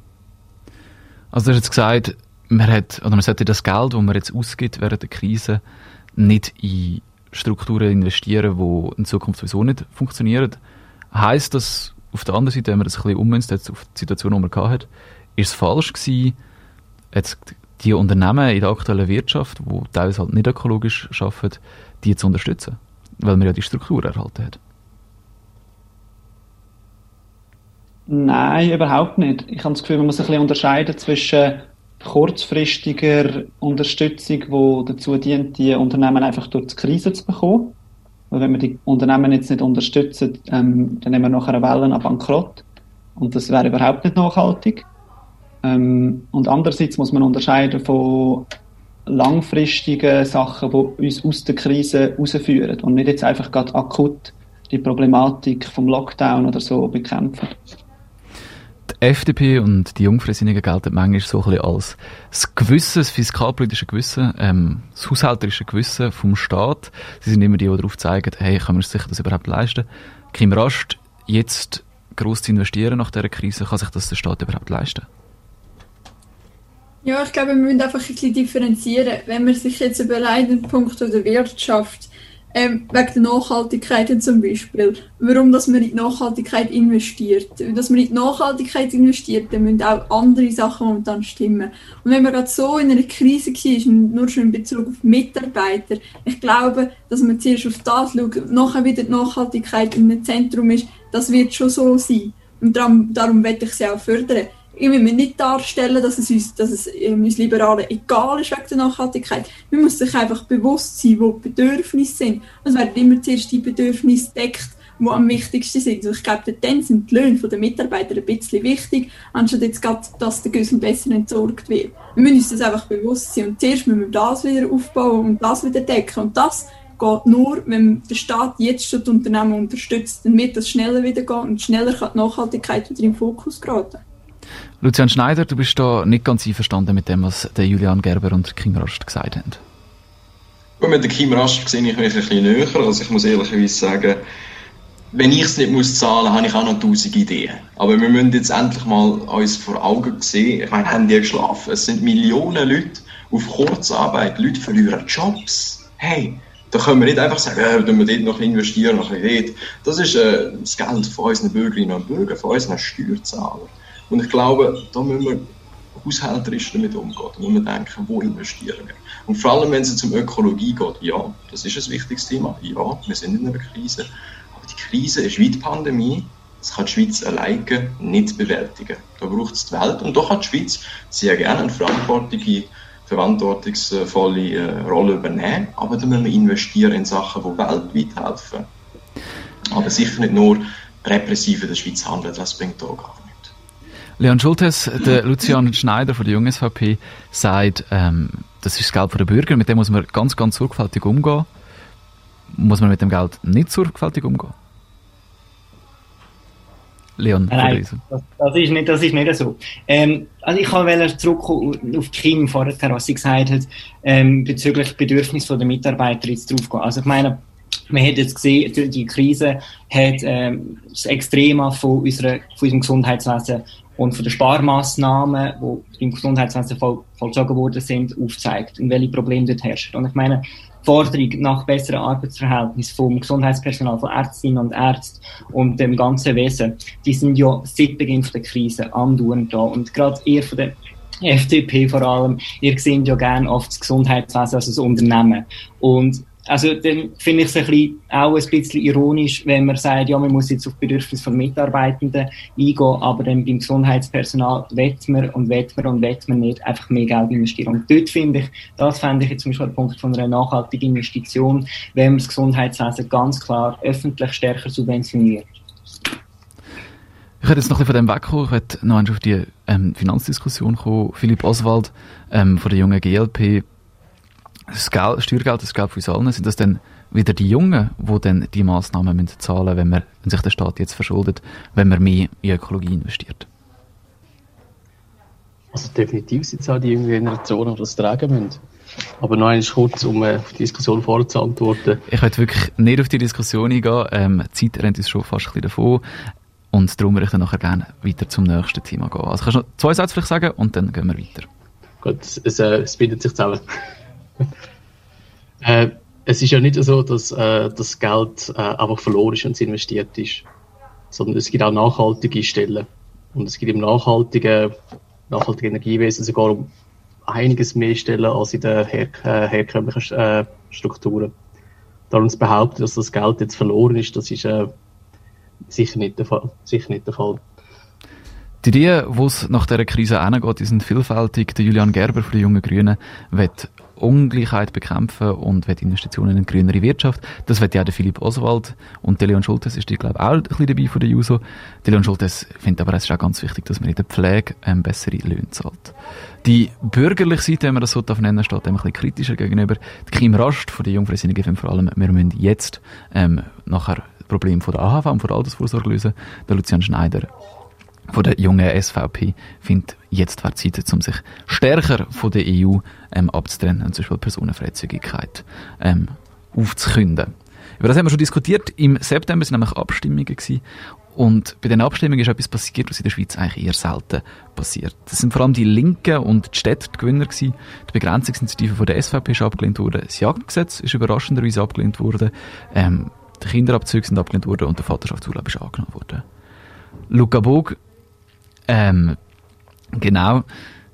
Also du hast jetzt gesagt, man hat, oder man sollte das Geld, das man jetzt ausgibt während der Krise, nicht in Strukturen investieren, die in Zukunft sowieso nicht funktionieren. Heißt das auf der anderen Seite, wenn man das ein bisschen ummünzt, jetzt auf die Situation, die man hatte, ist es falsch gewesen, jetzt die Unternehmen in der aktuellen Wirtschaft, die teilweise halt nicht ökologisch arbeiten, die zu unterstützen? Weil man ja die Struktur erhalten hat. Nein, überhaupt nicht. Ich habe das Gefühl, man muss ein bisschen unterscheiden zwischen kurzfristiger Unterstützung, die dazu dient, die Unternehmen einfach durch die Krise zu bekommen. Weil wenn wir die Unternehmen jetzt nicht unterstützen, ähm, dann nehmen wir nachher eine Welle an Bankrott. Und das wäre überhaupt nicht nachhaltig. Ähm, und andererseits muss man unterscheiden von langfristigen Sachen, die uns aus der Krise herausführen und nicht jetzt einfach gerade akut die Problematik vom Lockdown oder so bekämpfen. Die FDP und die Jungfreisinnigen gelten manchmal so ein bisschen als das Gewissen, das fiskalpolitische Gewissen, ähm, das haushalterische Gewissen vom Staat. Sie sind immer die, die darauf zeigen, hey, können wir sich das überhaupt leisten? Kim Rast, jetzt gross zu investieren nach dieser Krise, kann sich das der Staat überhaupt leisten? Ja, ich glaube, wir müssen einfach ein bisschen differenzieren. Wenn man sich jetzt überlegt, den Punkt der Wirtschaft, ähm, wegen der Nachhaltigkeit zum Beispiel, warum dass man in die Nachhaltigkeit investiert. Dass man in die Nachhaltigkeit investiert, dann müssen auch andere Sachen momentan stimmen. Und wenn man gerade so in einer Krise war, nur schon in Bezug auf Mitarbeiter, ich glaube, dass man zuerst auf das schaut, nachher wieder die Nachhaltigkeit im Zentrum ist, das wird schon so sein. Und darum, darum werde ich sie auch fördern ich will mir nicht darstellen, dass es uns, dass es uns Liberalen egal ist wegen der Nachhaltigkeit. Man muss sich einfach bewusst sein, wo die Bedürfnisse sind. Es werden immer zuerst die Bedürfnisse deckt, die am wichtigsten sind. Also ich glaube, dann sind die Löhne der Mitarbeiter ein bisschen wichtig, anstatt jetzt gerade, dass der Güssel besser entsorgt wird. Wir müssen uns das einfach bewusst sein. Und zuerst müssen wir das wieder aufbauen und das wieder decken. Und das geht nur, wenn der Staat jetzt schon die Unternehmen unterstützt, damit das schneller wieder geht und schneller kann die Nachhaltigkeit wieder im Fokus geraten. Lucian Schneider, du bist da nicht ganz einverstanden mit dem, was der Julian Gerber und Kim Rost gesagt haben. Und mit der Kim Rast sehe ich mich ein bisschen näher. Also ich muss ehrlicherweise sagen, wenn ich es nicht muss zahlen, habe ich auch noch tausend Ideen. Aber wir müssen jetzt endlich mal uns vor Augen sehen. Ich meine, haben die geschlafen? Es sind Millionen Leute auf Kurzarbeit. Leute verlieren Jobs. Hey, da können wir nicht einfach sagen, ja, wenn wir dort noch investieren, noch bisschen Das ist äh, das Geld von unseren Bürgerinnen und Bürgern, von unseren Steuerzahlern. Und ich glaube, da müssen wir haushälterisch damit umgehen. Da muss man denken, wo investieren wir. Und vor allem, wenn es um Ökologie geht, ja, das ist ein wichtiges Thema. Ja, wir sind in einer Krise. Aber die Krise ist wie die Pandemie. Das kann die Schweiz alleine nicht bewältigen. Da braucht es die Welt. Und da kann die Schweiz sehr gerne eine verantwortliche, verantwortungsvolle äh, Rolle übernehmen. Aber da müssen wir investieren in Sachen, die weltweit helfen. Aber sicher nicht nur repressiv in der Schweiz handeln. Das bringt da gar. Leon Schultes, der Lucian Schneider von der Jungen SVP, sagt, ähm, das ist das Geld der Bürger, mit dem muss man ganz, ganz sorgfältig umgehen. Muss man mit dem Geld nicht sorgfältig umgehen? Leon, Nein, das, das, ist nicht, das ist nicht so. Ähm, also ich wollte zurückkommen auf Kim vorher, was sie gesagt hat, ähm, bezüglich Bedürfnis der Mitarbeiter jetzt draufgehen. Also ich meine, man hat jetzt gesehen, die Krise hat ähm, das Extrema von, unserer, von unserem Gesundheitswesen und von den Sparmaßnahmen, die im Gesundheitswesen voll, vollzogen worden sind, aufzeigt und welche Probleme dort herrschen. Und ich meine, die Forderung nach besseren Arbeitsverhältnissen vom Gesundheitspersonal, von Ärztinnen und Ärzten und dem ganzen Wesen, die sind ja seit Beginn der Krise andauernd da. Und gerade ihr von der FDP vor allem, ihr seht ja gerne oft das Gesundheitswesen als ein Unternehmen. Und also dann finde ich es ein bisschen, auch ein bisschen ironisch, wenn man sagt, ja, man muss jetzt auf Bedürfnisse von Mitarbeitenden eingehen, aber dann beim Gesundheitspersonal wett man und wett man und wett man nicht einfach mehr Geld investieren. Und dort finde ich, das fände ich jetzt zum Beispiel ein Punkt von einer nachhaltigen Investition, wenn man das Gesundheitswesen ganz klar öffentlich stärker subventioniert. Ich hätte jetzt noch ein bisschen von dem wegkommen. Ich hätte noch auf die ähm, Finanzdiskussion kommen. Philipp Oswald ähm, von der jungen GLP das Geld, Steuergeld, das Geld für uns allen, sind das dann wieder die Jungen, die dann die Massnahmen müssen zahlen wenn, wenn sich der Staat jetzt verschuldet, wenn man mehr in Ökologie investiert? Also definitiv sind es auch die jungen Generationen, die das tragen müssen. Aber noch einmal kurz, um äh, auf die Diskussion vorher zu antworten. Ich möchte wirklich nicht auf die Diskussion eingehen. Ähm, die Zeit rennt uns schon fast ein bisschen davon. Und darum würde ich dann nachher gerne weiter zum nächsten Thema gehen. Also kannst du noch zwei Sätze vielleicht sagen und dann gehen wir weiter. Gut, es, äh, es bildet sich zusammen. äh, es ist ja nicht so, dass äh, das Geld äh, einfach verloren ist, wenn es investiert ist, sondern es gibt auch nachhaltige Stellen. Und es gibt im nachhaltigen, nachhaltigen Energiewesen sogar um einiges mehr Stellen als in den her äh, herkömmlichen äh, Strukturen. Darum zu behaupten, dass das Geld jetzt verloren ist, das ist äh, sicher, nicht der Fall, sicher nicht der Fall. Die Ideen, wo es nach dieser Krise hingeht, die sind vielfältig. Der Julian Gerber von den Jungen Grünen wird Ungleichheit bekämpfen und will Investitionen in eine grünere Wirtschaft. Das wird ja der Philipp Oswald und der Leon Schultes ist, glaube ich, auch ein bisschen dabei von der JUSO. Der Leon Schultes findet aber, es ist auch ganz wichtig, dass man in der Pflege ähm, bessere Löhne zahlt. Die bürgerliche Seite, wenn man das so nennen steht dem ein bisschen kritischer gegenüber. Die Kim Rast von der Jungfreisinnigen FM vor allem, wir müssen jetzt ähm, nachher das Problem von der AHV und von der Altersvorsorge lösen. Der Lucian Schneider von der jungen SVP findet, jetzt wäre Zeit, um sich stärker von der EU ähm, abzutrennen und zum Beispiel Personenfreizügigkeit ähm, aufzukünden. Über das haben wir schon diskutiert. Im September sind nämlich Abstimmungen gewesen. Und bei den Abstimmungen ist etwas passiert, was in der Schweiz eigentlich eher selten passiert. Das sind vor allem die Linken und die Städte die Gewinner gewesen. Die Begrenzungsinitiative von der SVP ist abgelehnt worden. Das Jagdgesetz ist überraschenderweise abgelehnt worden. Ähm, die Kinderabzüge sind abgelehnt worden und der Vaterschaftsurlaub ist angenommen worden. Luca Bog ähm, genau.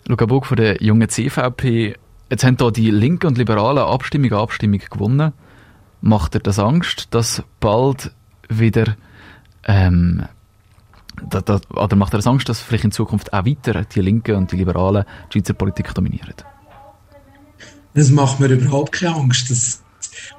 Luca Bug von der jungen CVP. Jetzt haben hier die Linken und Liberalen Abstimmung Abstimmung gewonnen. Macht er das Angst, dass bald wieder ähm, da, da, oder macht er das Angst, dass vielleicht in Zukunft auch weiter die Linken und die Liberalen die Schweizer Politik dominieren? Das macht mir überhaupt keine Angst. Das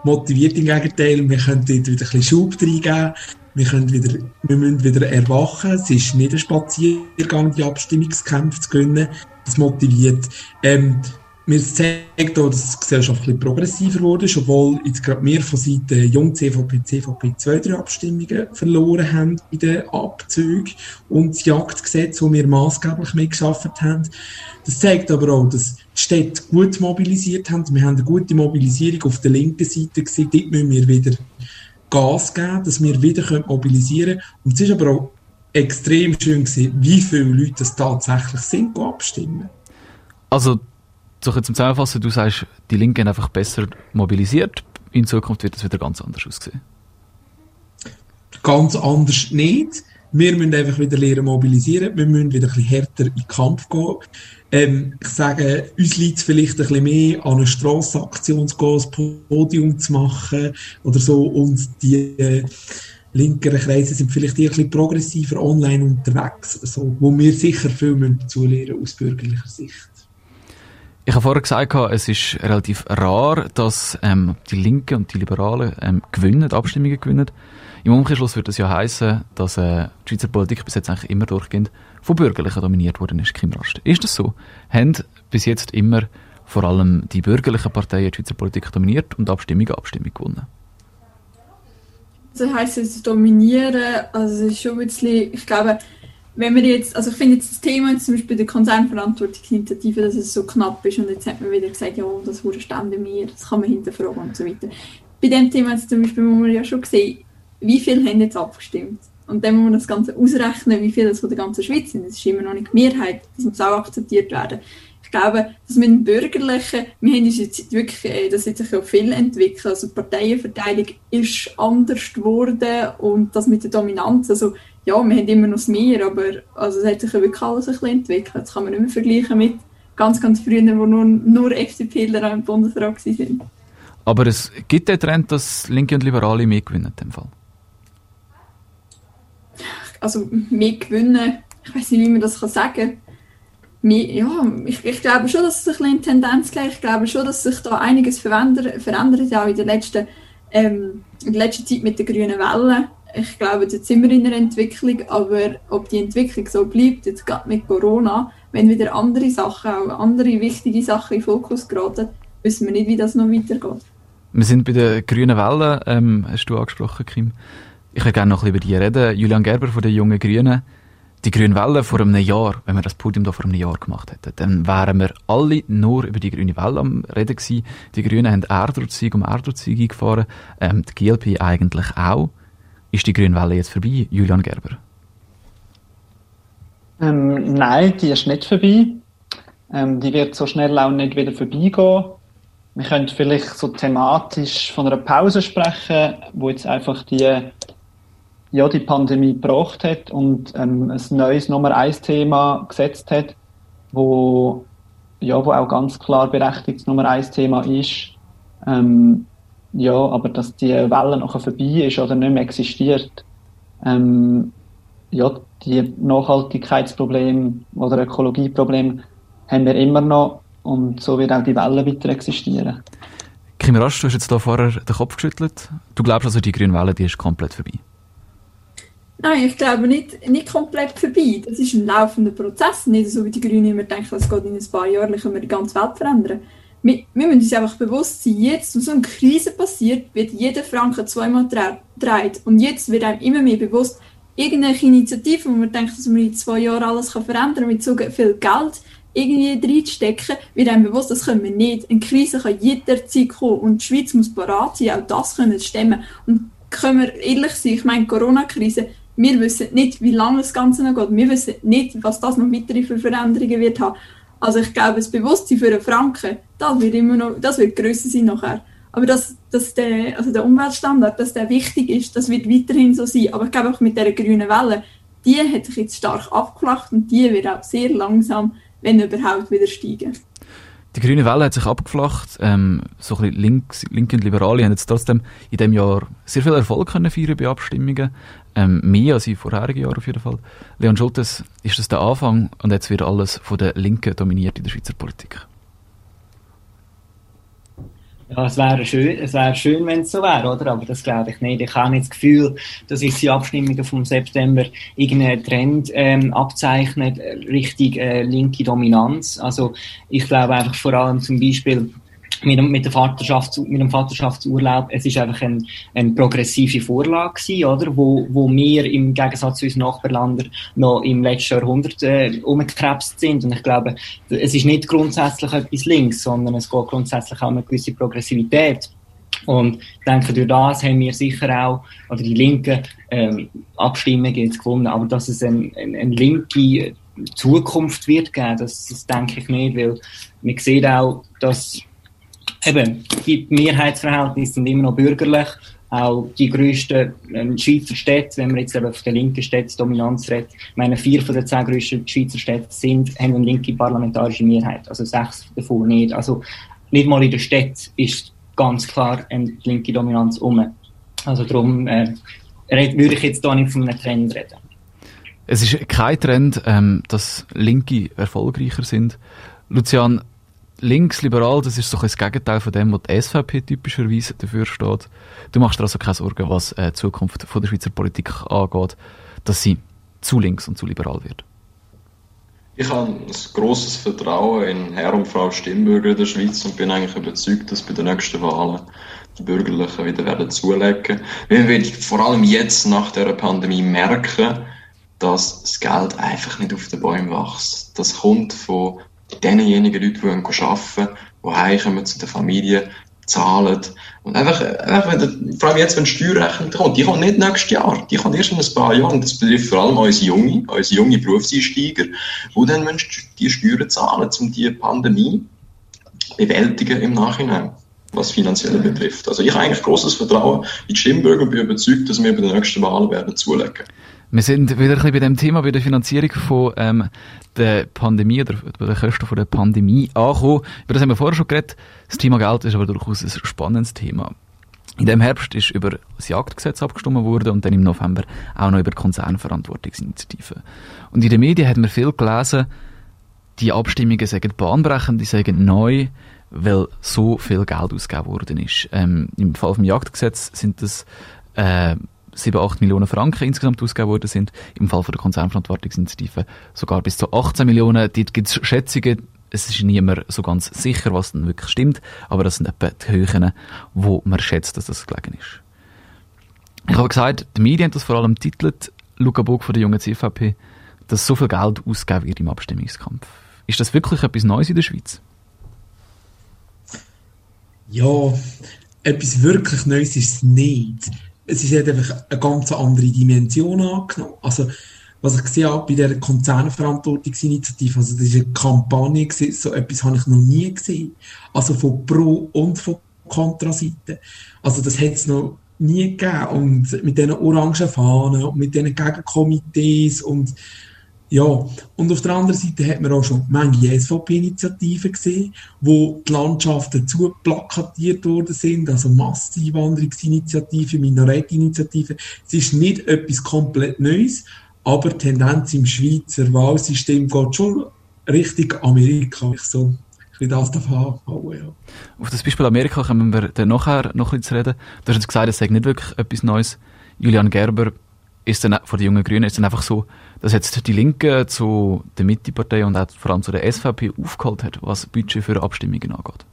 motiviert im Gegenteil. Wir können dort wieder ein bisschen Schub reingeben wir, können wieder, wir müssen wieder erwachen. Es ist nicht ein Spaziergang, die Abstimmungskämpfe zu gewinnen. Das motiviert. Ähm, mir zeigt auch, dass die Gesellschaft ein progressiver wurde, obwohl jetzt gerade wir von Seiten Jung CVP, CVP zwei, drei Abstimmungen verloren haben in den Abzügen und das Jagdgesetz, wo wir maßgeblich mitgeschafft haben. Das zeigt aber auch, dass die Städte gut mobilisiert haben. Wir haben eine gute Mobilisierung auf der linken Seite gesehen. Dort müssen wir wieder Gas geben, dass wir wieder mobilisieren können. Und es ist aber auch extrem schön gesehen, wie viele Leute es tatsächlich sind, die abstimmen. Also so zum Zusammenfassen, du sagst, die Linken einfach besser mobilisiert. In Zukunft wird es wieder ganz anders aussehen. Ganz anders nicht. Wir müssen einfach wieder lernen mobilisieren. Wir müssen wieder ein bisschen härter in den Kampf gehen. Ähm, ich sage, uns liegt es vielleicht ein bisschen mehr an eine Strassaktion zu gehen, ein Podium zu machen oder so. Und die äh, linkeren Kreise sind vielleicht eher ein bisschen progressiver online unterwegs, so, wo wir sicher viel dazu lernen aus bürgerlicher Sicht. Ich habe vorher gesagt, es ist relativ rar, dass ähm, die Linken und die Liberalen ähm, gewinnen, Abstimmungen gewinnen. Im Umkehrschluss würde das ja heißen, dass äh, die Schweizer Politik bis jetzt eigentlich immer durchgehend von Bürgerlichen dominiert worden ist, Kim Rast. Ist das so? Haben bis jetzt immer vor allem die bürgerlichen Parteien die Schweizer Politik dominiert und Abstimmung Abstimmung gewonnen? Das heisst es dominieren, also es ist schon ein bisschen, ich glaube, wenn wir jetzt, also ich finde jetzt das Thema zum Beispiel der Konzernverantwortungsinitiative, dass es so knapp ist und jetzt hat man wieder gesagt, ja, das wurde Stände mir, das kann man hinterfragen und so weiter. Bei dem Thema jetzt zum Beispiel muss man ja schon sehen, wie viele haben jetzt abgestimmt. Und dann muss man das Ganze ausrechnen, wie viele das von der ganzen Schweiz sind. Das ist immer noch nicht die Mehrheit, das muss auch akzeptiert werden. Ich glaube, dass mit dem Bürgerlichen, wir haben uns jetzt wirklich, äh, das hat sich ja viel entwickelt, also die Parteienverteilung ist anders geworden und das mit der Dominanz, also ja, wir haben immer noch Meer, aber also es hat sich wirklich alles ein bisschen entwickelt. Das kann man nicht mehr vergleichen mit ganz, ganz früher, wo nur, nur FDPler im Bundesrat waren. Aber es gibt den Trend, dass Linke und Liberale mehr gewinnen in dem Fall. Also mehr gewinnen, ich weiß nicht, wie man das sagen kann. Ja, ich, ich, glaube schon, dass es ein bisschen in Tendenz geht. Ich glaube schon, dass sich da einiges verändert, verändert auch in der letzten, ähm, in der letzten Zeit mit der grünen Welle ich glaube, jetzt sind wir in einer Entwicklung, aber ob die Entwicklung so bleibt, jetzt gerade mit Corona, wenn wieder andere Sachen, auch andere wichtige Sachen in Fokus geraten, wissen wir nicht, wie das noch weitergeht. Wir sind bei der grünen Welle, ähm, hast du angesprochen, Kim. Ich würde gerne noch ein bisschen über die reden. Julian Gerber von den Jungen Grünen. Die grüne Welle vor einem Jahr, wenn wir das Podium da vor einem Jahr gemacht hätten, dann wären wir alle nur über die grüne Welle am Reden gewesen. Die Grünen haben Erdrutzsieg um Erdrutzsieg eingefahren, ähm, die GLP eigentlich auch. Ist die Grüne Welle jetzt vorbei, Julian Gerber? Ähm, nein, die ist nicht vorbei. Ähm, die wird so schnell auch nicht wieder vorbeigehen. Wir können vielleicht so thematisch von einer Pause sprechen, wo jetzt einfach die, ja, die Pandemie gebracht hat und ähm, ein neues Nummer 1 Thema gesetzt hat, wo, ja, wo auch ganz klar berechtigt Nummer 1 Thema ist. Ähm, ja, aber dass die Welle nachher vorbei ist oder nicht mehr existiert, ähm, ja, die Nachhaltigkeitsprobleme oder Ökologieprobleme haben wir immer noch und so wird auch die Welle weiter existieren. Kim Rasch, du hast jetzt da vorher den Kopf geschüttelt. Du glaubst also, die grüne Welle, die ist komplett vorbei? Nein, ich glaube nicht, nicht komplett vorbei. Das ist ein laufender Prozess. Nicht so wie die Grünen immer denken, das geht in ein paar Jahren, können wir die ganze Welt verändern wir, wir müssen uns einfach bewusst sein, jetzt, wo so eine Krise passiert, wird jeder Franken zweimal gedreht. Und jetzt wird einem immer mehr bewusst, irgendwelche Initiative, wo man denkt, dass man in zwei Jahren alles verändern kann, mit so viel Geld irgendwie reinstecken, wird einem bewusst, das können wir nicht. Eine Krise kann jederzeit kommen und die Schweiz muss bereit sein, auch das können stemmen. Und können wir ehrlich sein, ich meine, Corona-Krise, wir wissen nicht, wie lange das Ganze noch geht. Wir wissen nicht, was das noch weitere für Veränderungen wird haben. Also ich glaube, das Bewusstsein für einen Franken, das wird immer noch, das wird grösser sein nachher. Aber dass, dass der, also der Umweltstandard, dass der wichtig ist, das wird weiterhin so sein. Aber ich glaube auch mit dieser grünen Welle, die hat sich jetzt stark abgeflacht und die wird auch sehr langsam, wenn überhaupt, wieder steigen. Die grüne Welle hat sich abgeflacht. Ähm, so ein links, Linke und Liberale haben jetzt trotzdem in diesem Jahr sehr viel Erfolg können feiern bei Abstimmungen. Ähm, mehr als in vorherigen Jahren auf jeden Fall. Leon Schultes, ist das der Anfang und jetzt wird alles von der Linken dominiert in der Schweizer Politik? Ja, es wäre schön, es wäre schön, wenn es so wäre, oder? Aber das glaube ich nicht. Ich habe nicht das Gefühl, dass sich die Abstimmungen vom September irgendeinen Trend ähm, abzeichnet Richtung äh, linke Dominanz. Also ich glaube einfach vor allem zum Beispiel mit dem, mit, der Vaterschafts-, mit dem Vaterschaftsurlaub, es ist einfach ein, eine progressive Vorlage gewesen, oder? Wo, wo wir im Gegensatz zu unseren Nachbarländern noch im letzten Jahrhundert äh, umgekrebst sind. Und ich glaube, es ist nicht grundsätzlich etwas links, sondern es geht grundsätzlich auch um eine gewisse Progressivität. Und ich denke, durch das haben wir sicher auch, oder die Linken, ähm, Abstimmungen jetzt gewonnen. Aber dass es eine ein, ein linke Zukunft wird geben, das, das denke ich nicht, weil man sieht auch, dass eben, die Mehrheitsverhältnisse sind immer noch bürgerlich. Auch die grössten ähm, Schweizer Städte, wenn man jetzt eben auf der linken Städte Dominanz redet, ich meine, vier von den zehn grössten Schweizer Städte sind, haben eine linke parlamentarische Mehrheit. Also sechs davon nicht. Also nicht mal in der Stadt ist ganz klar eine linke Dominanz um. Also darum äh, würde ich jetzt da nicht von einem Trend reden. Es ist kein Trend, ähm, dass Linke erfolgreicher sind. Lucian, links-liberal, das ist so ein Gegenteil von dem, was die SVP typischerweise dafür steht. Du machst dir also keine Sorgen, was äh, die Zukunft von der Schweizer Politik angeht, dass sie zu links und zu liberal wird. Ich habe ein grosses Vertrauen in Herr und Frau Stimmbürger in der Schweiz und bin eigentlich überzeugt, dass bei den nächsten Wahlen die Bürgerlichen wieder werden zulegen. Wir werden vor allem jetzt nach der Pandemie merken, dass das Geld einfach nicht auf den Bäumen wächst. Das kommt von denjenigen Leuten, die arbeiten, die heimkommen zu der Familie, zahlen. Und einfach, einfach wenn, vor allem jetzt, wenn die Steuerrechnung kommt, die kommt nicht nächstes Jahr, die kommt erst in ein paar Jahren. Das betrifft vor allem unsere junge, unsere junge Berufseinsteiger, die dann müssen die Steuern zahlen, um die Pandemie bewältigen im Nachhinein was finanziell betrifft. Also ich habe eigentlich großes Vertrauen in die Stimmbürger und bin überzeugt, dass wir bei den nächsten Wahlen werden zulegen. Wir sind wieder ein bisschen bei dem Thema, bei der Finanzierung von ähm, der Pandemie oder bei den Kosten von der Pandemie angekommen. Über das haben wir vorher schon geredet. Das Thema Geld ist aber durchaus ein spannendes Thema. In dem Herbst ist über das Jagdgesetz abgestimmt worden und dann im November auch noch über die Konzernverantwortungsinitiative. Und in den Medien hat man viel gelesen, die Abstimmungen sagen bahnbrechend, die sagen neu, weil so viel Geld ausgegeben worden ist. Ähm, Im Fall vom Jagdgesetz sind das äh, 7, 8 Millionen Franken insgesamt ausgegeben worden sind. Im Fall von der Konzernverantwortungsinitiative sogar bis zu 18 Millionen. Dort gibt es Schätzungen, es ist niemand so ganz sicher, was denn wirklich stimmt, aber das sind etwa die Höhen, wo man schätzt, dass das gelegen ist. Ich habe gesagt, die Medien haben das vor allem titelt, Luca Burg von der jungen CVP, dass so viel Geld ausgegeben wird im Abstimmungskampf. Ist das wirklich etwas Neues in der Schweiz? Ja, etwas wirklich Neues ist es nicht es ist einfach eine ganz andere Dimension angenommen. Also, was ich gesehen habe bei der Konzernverantwortungsinitiative, also das ist eine Kampagne so etwas habe ich noch nie gesehen. Also von Pro- und von Kontraseite. Also das hat es noch nie gegeben. Und mit diesen orangen Fahnen und mit diesen Gegenkomitees und ja, und auf der anderen Seite hat man auch schon manche SVP-Initiativen gesehen, wo die Landschaften zu plakatiert worden sind, also Masseinwanderungsinitiative, Minarettinitiative. Es ist nicht etwas komplett Neues, aber die Tendenz im Schweizer Wahlsystem geht schon Richtung Amerika. Ich so das davon anhauen, ja. Auf das Beispiel Amerika kommen wir dann nachher noch ein bisschen zu reden. Du hast jetzt gesagt, es sei nicht wirklich etwas Neues. Julian Gerber ist dann von den jungen Grünen ist dann einfach so, dass jetzt die Linke zu der Mittepartei und auch vor allem zu der SVP aufgeholt hat, was Budget für Abstimmungen angeht?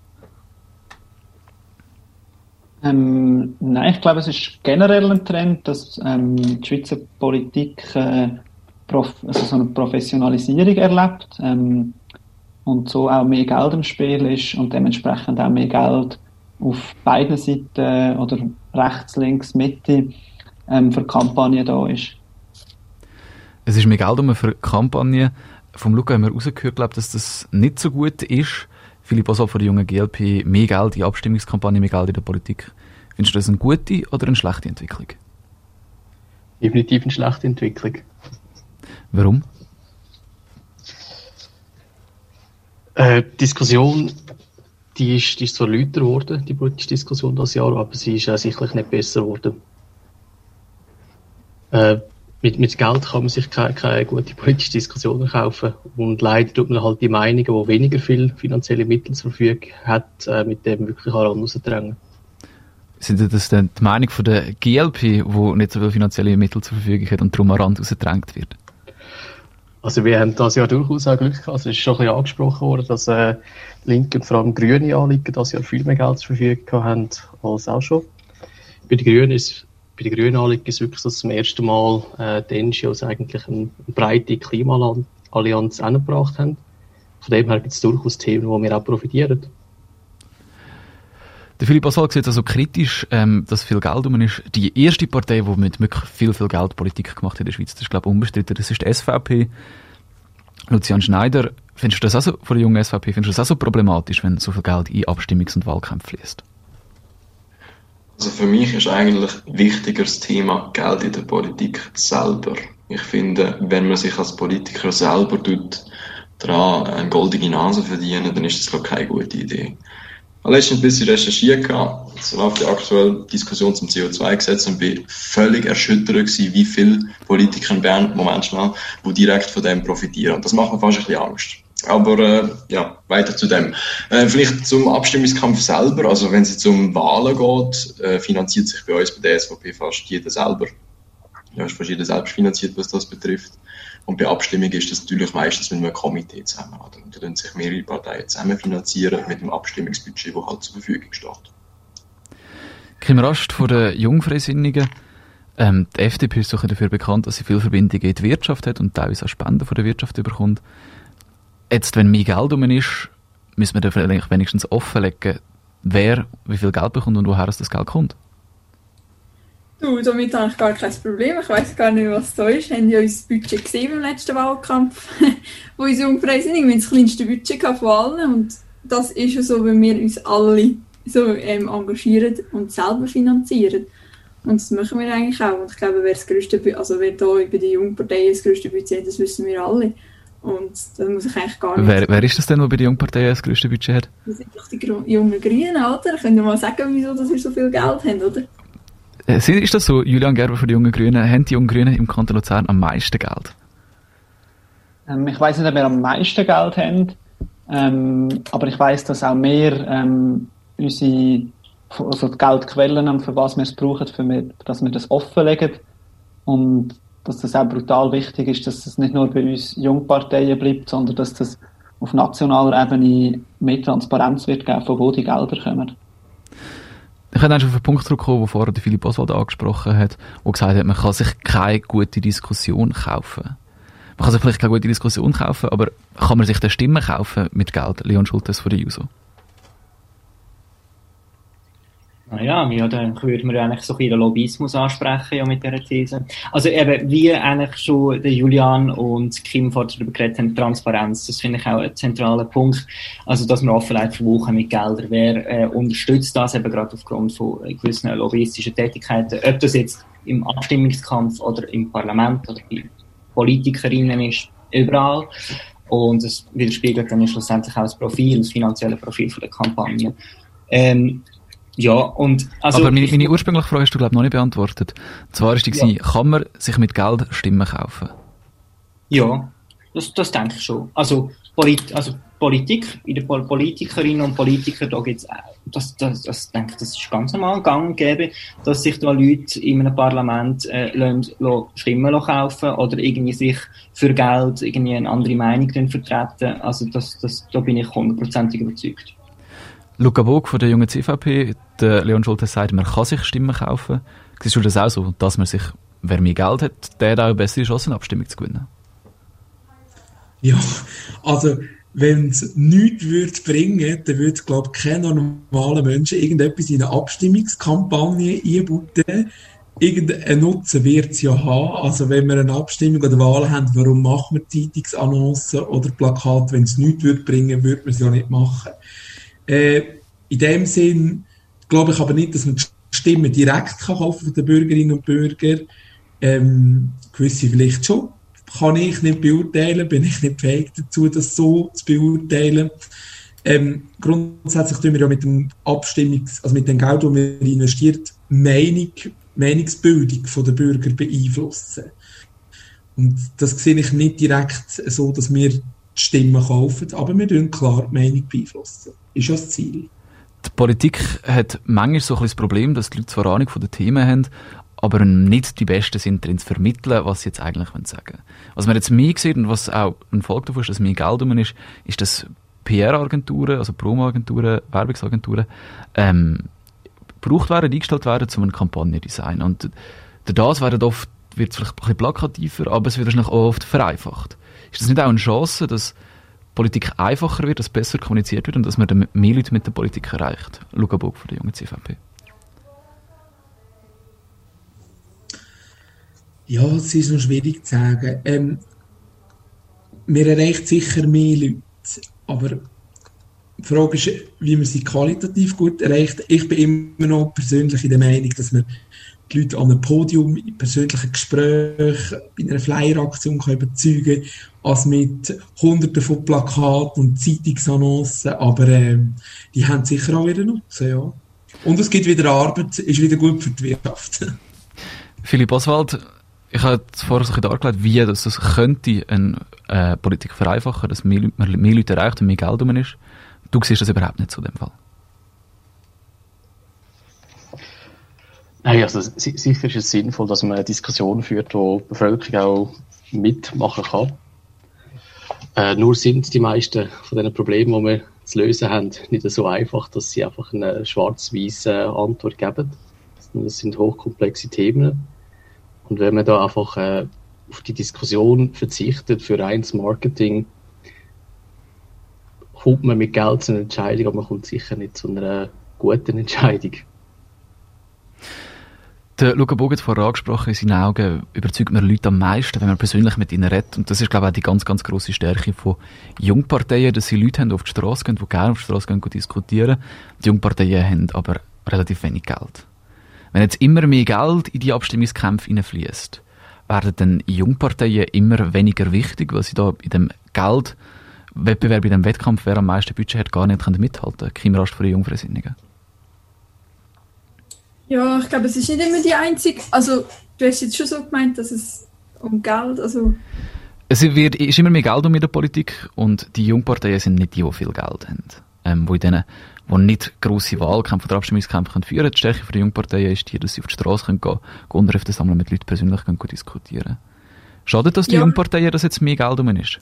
Ähm, nein, ich glaube, es ist generell ein Trend, dass ähm, die Schweizer Politik äh, prof also so eine Professionalisierung erlebt ähm, und so auch mehr Geld im Spiel ist und dementsprechend auch mehr Geld auf beiden Seiten oder rechts, links, Mitte ähm, für Kampagnen da ist. Es ist mehr Geld um für Kampagnen. Vom Luca haben wir rausgehört, glaub, dass das nicht so gut ist. Philipp Oswald von der jungen GLP, mehr Geld in Abstimmungskampagnen, mehr Geld in der Politik. Findest du das eine gute oder eine schlechte Entwicklung? Definitiv eine schlechte Entwicklung. Warum? Äh, die Diskussion, die ist, die ist zwar lauter geworden, die politische Diskussion das Jahr, aber sie ist auch sicherlich nicht besser geworden. Äh, mit, mit Geld kann man sich keine, keine gute politische Diskussion kaufen und leider tut man halt die Meinungen, die weniger viel finanzielle Mittel zur Verfügung hat, äh, mit dem wirklich herauszudrängen. Sind das denn die Meinung von der GLP, die nicht so viele finanzielle Mittel zur Verfügung hat und darum an Rand rausgedrängt wird? Also wir haben das Jahr durchaus auch Glück gehabt. Es ist schon ein bisschen angesprochen worden, dass äh, Linke und vor allem Grüne Anliegen das Jahr viel mehr Geld zur Verfügung haben als auch schon. Bei den Grünen ist bei den Grünen Anliegen ist wirklich so zum ersten Mal äh, die NGOs eigentlich eine, eine breite Klimaallianz angebracht haben. Von dem her gibt es durchaus Themen, wo wir auch profitieren. Der Philipp Oswald sieht also kritisch, ähm, dass viel Geld um ist. Die erste Partei, die mit wirklich viel, viel Geld Politik gemacht hat in der Schweiz, das ist, glaube ich, unbestritten, das ist die SVP. Lucian Schneider, findest du das auch so, von der jungen SVP, findest du das auch so problematisch, wenn so viel Geld in Abstimmungs- und Wahlkämpfe fließt? Also für mich ist eigentlich wichtiger das Thema Geld in der Politik selber. Ich finde, wenn man sich als Politiker selber tut, daran eine goldige Nase verdienen, dann ist das glaube keine gute Idee. Ich letztens ein bisschen recherchiert, es läuft die aktuelle Diskussion zum CO2-Gesetz und bin völlig erschüttert gewesen, wie viele Politiker in Bern, Moment schnell, die direkt von dem profitieren. Und das macht mir fast ein bisschen Angst. Aber äh, ja, weiter zu dem. Äh, vielleicht zum Abstimmungskampf selber. Also wenn es jetzt um Wahlen geht, äh, finanziert sich bei uns bei der SVP fast jeder selber. Ja, ist fast jeder selbst finanziert, was das betrifft. Und bei Abstimmungen ist das natürlich meistens mit einem Komitee zusammen. Und da können sich mehrere Parteien zusammen finanzieren mit einem Abstimmungsbudget, das halt zur Verfügung steht. Kim Rast von den Jungfreisinnigen. Ähm, die FDP ist dafür bekannt, dass sie viele Verbindungen in die Wirtschaft hat und teilweise auch Spenden von der Wirtschaft bekommt. Jetzt, wenn mehr Geld um ist, müssen wir vielleicht wenigstens offenlegen, wer wie viel Geld bekommt und woher das Geld kommt. Du, damit habe ich gar kein Problem. Ich weiß gar nicht, was da ist. Haben ja unser Budget gesehen im letzten Wahlkampf, wo unsere Jungfrauen sind. Wir haben das kleinste Budget von allen. Und das ist ja so, wenn wir uns alle so ähm, engagieren und selber finanzieren. Und das machen wir eigentlich auch. Und ich glaube, wer das größte, also wer da bei den Jungparteien das größte Budget hat, das wissen wir alle. Und das muss ich eigentlich gar nicht. Wer, wer ist das denn, der bei den Jungparteien das größte Budget hat? Das sind doch die jungen Grünen, oder? Könnt ihr mal sagen, wieso dass wir so viel Geld haben, oder? Ist das so, Julian Gerber von den Jungen Grünen, haben die Jungen Grünen im Kanton Luzern am meisten Geld? Ähm, ich weiß nicht, ob wir am meisten Geld haben, ähm, aber ich weiß, dass auch mehr ähm, unsere also die Geldquellen, für was wir es brauchen, für wir, dass wir das offenlegen und dass das auch brutal wichtig ist, dass es nicht nur bei uns Jungparteien bleibt, sondern dass das auf nationaler Ebene mehr Transparenz wird geben, von wo die Gelder kommen. Ich könnte auf einen Punkt zurückkommen, den vorher Philipp Oswald angesprochen hat, der gesagt hat, man kann sich keine gute Diskussion kaufen. Man kann sich vielleicht keine gute Diskussion kaufen, aber kann man sich eine Stimme kaufen mit Geld? Leon Schultes von der JUSO. Naja, ja, dann würden wir eigentlich so ein bisschen Lobbyismus ansprechen, ja, mit dieser These. Also eben, wie eigentlich schon der Julian und Kim vorher darüber geredet haben, Transparenz, das finde ich auch ein zentraler Punkt. Also, dass man Offenheit verwuchen mit Geldern. Wer äh, unterstützt das eben gerade aufgrund von gewissen lobbyistischen Tätigkeiten, ob das jetzt im Abstimmungskampf oder im Parlament oder bei Politikerinnen ist, überall. Und es widerspiegelt dann schlussendlich auch das Profil, das finanzielle Profil von der Kampagne. Ähm, ja, und also Aber meine, meine ursprüngliche Frage hast du, glaube ich, noch nicht beantwortet. Und zwar ist die, ja. kann man sich mit Geld Stimmen kaufen? Ja, das, das denke ich schon. Also, Polit, also Politik, in den Politikerinnen und Politikern, da gibt's, das, das, das, denke ich, das ist ganz normal gang gäbe, dass sich da Leute in einem Parlament äh, lassen, lassen, Stimmen lassen kaufen oder irgendwie sich für Geld irgendwie eine andere Meinung vertreten. Also das, das, da bin ich hundertprozentig überzeugt. Luca Bog von der jungen CVP, der Leon Schulte sagt, man kann sich Stimmen kaufen. Siehst du das auch so, dass man sich, wer mehr Geld hat, der hat auch eine bessere Chance, eine Abstimmung zu gewinnen? Ja, also wenn es nichts würde bringen, dann würde, glaube ich, kein normaler Mensch irgendetwas in eine Abstimmungskampagne einbauen. Irgendeinen Nutzen wird es ja haben. Also wenn wir eine Abstimmung oder Wahl haben, warum machen wir Zeitungsannoncen oder Plakate? Wenn es nichts würde bringen, würde man es ja nicht machen. Äh, in dem Sinn glaube ich aber nicht, dass man die Stimmen direkt kann kaufen von den Bürgerinnen und Bürgern. Ähm, gewisse vielleicht schon. Kann ich nicht beurteilen, bin ich nicht fähig dazu, das so zu beurteilen. Ähm, grundsätzlich tun wir ja mit dem Abstimmungs-, also mit dem Geld, das wir investiert, Meinung, Meinungsbildung der Bürger beeinflussen. Und das sehe ich nicht direkt so, dass wir die Stimmen kaufen, aber wir tun klar die Meinung beeinflussen. Ist ja das Ziel. Die Politik hat manchmal so ein das Problem, dass die Leute zwar Ahnung von den Themen haben, aber nicht die Besten sind darin zu vermitteln, was sie jetzt eigentlich sagen wollen. Was man jetzt mehr sieht und was auch ein Folge davon ist, dass mehr Geld um ist, ist, dass PR-Agenturen, also Promo-Agenturen, Werbungsagenturen, ähm, gebraucht werden, eingestellt werden, um ein Kampagnendesign. Und das werden oft, wird vielleicht ein bisschen plakativer, aber es wird auch oft vereinfacht. Ist das nicht auch eine Chance, dass Politik einfacher wird, dass besser kommuniziert wird und dass man mehr Leute mit der Politik erreicht? Luca Bog von der jungen CVP. Ja, es ist noch schwierig zu sagen. Ähm, man erreicht sicher mehr Leute, aber die Frage ist, wie man sie qualitativ gut erreicht. Ich bin immer noch persönlich in der Meinung, dass man die Leute an einem Podium, in persönlichen Gesprächen, bei einer Flyer-Aktion überzeugen kann, als mit hunderten von Plakaten und Zeitungsannoncen. Aber ähm, die haben sicher auch wieder. So, ja. Und es gibt wieder Arbeit, ist wieder gut für die Wirtschaft. Philipp Oswald, ich habe vorher so dargelegt, wie das, das könnte eine äh, Politik vereinfachen, dass mehr, mehr, Leute erreicht und mehr Geld um ist. Du siehst das überhaupt nicht zu dem Fall. Nein, also sicher ist es sinnvoll, dass man eine Diskussion führt, wo die Bevölkerung auch mitmachen kann. Äh, nur sind die meisten von den Problemen, die wir zu lösen haben, nicht so einfach, dass sie einfach eine schwarz-weiße Antwort geben. Das sind hochkomplexe Themen. Und wenn man da einfach äh, auf die Diskussion verzichtet für reines Marketing, kommt man mit Geld zu einer Entscheidung, aber man kommt sicher nicht zu einer guten Entscheidung. Der Luca Bogen hat vorher angesprochen, in seinen Augen überzeugt man Leute am meisten, wenn man persönlich mit ihnen redet. Und das ist, glaube ich, auch die ganz, ganz grosse Stärke von Jungparteien, dass sie Leute haben, die auf die Straße gehen, die gerne auf die Straße gehen, diskutieren. Die Jungparteien haben aber relativ wenig Geld. Wenn jetzt immer mehr Geld in die Abstimmungskämpfe hineinfließt, werden dann Jungparteien immer weniger wichtig, weil sie da in dem Geldwettbewerb, in dem Wettkampf, wer am meisten Budget hat, gar nicht mithalten können. Kein Rast für die Jungfreisinnigen. Ja, ich glaube, es ist nicht immer die einzige. Also, du hast jetzt schon so gemeint, dass es um Geld, also. Es wird, ist immer mehr Geld um in der Politik und die Jungparteien sind nicht die, die viel Geld haben. Ähm, wo in denen, wo nicht grosse Wahlkämpfe oder Abstimmungskämpfe können führen können. Die Stärke für die Jungparteien ist die, dass sie auf die Straße gehen können, Unterschriften sammeln, mit Leuten persönlich können diskutieren Schadet das die ja. Jungparteien, dass jetzt mehr Geld um ist?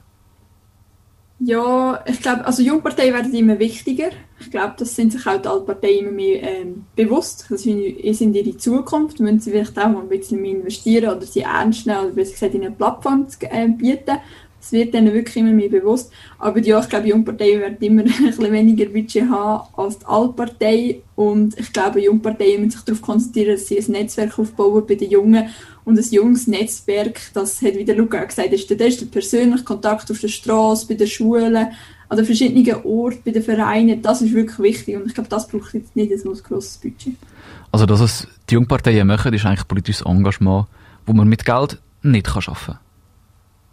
Ja, ich glaube, also Jungparteien werden immer wichtiger. Ich glaube, das sind sich auch die Altparteien immer mehr ähm, bewusst. Das ist in ihre Zukunft. Müssen sie vielleicht auch mal ein bisschen mehr investieren oder sie ernst nehmen oder besser gesagt, ihnen eine Plattform zu, äh, bieten. Das wird ihnen wirklich immer mehr bewusst. Aber ja, ich glaube, Jungparteien werden immer ein bisschen weniger Budget haben als die Altpartei. Und ich glaube, Jungparteien müssen sich darauf konzentrieren, dass sie ein Netzwerk aufbauen bei den Jungen und ein junges Netzwerk, das hat, wie der Luca gesagt hat, der persönliche Kontakt auf der Straße, bei den Schulen, an den verschiedenen Orten, bei den Vereinen, das ist wirklich wichtig und ich glaube, das braucht jetzt nicht so ein grosses Budget. Also, dass es die Jungparteien machen, ist eigentlich politisches Engagement, wo man mit Geld nicht arbeiten kann.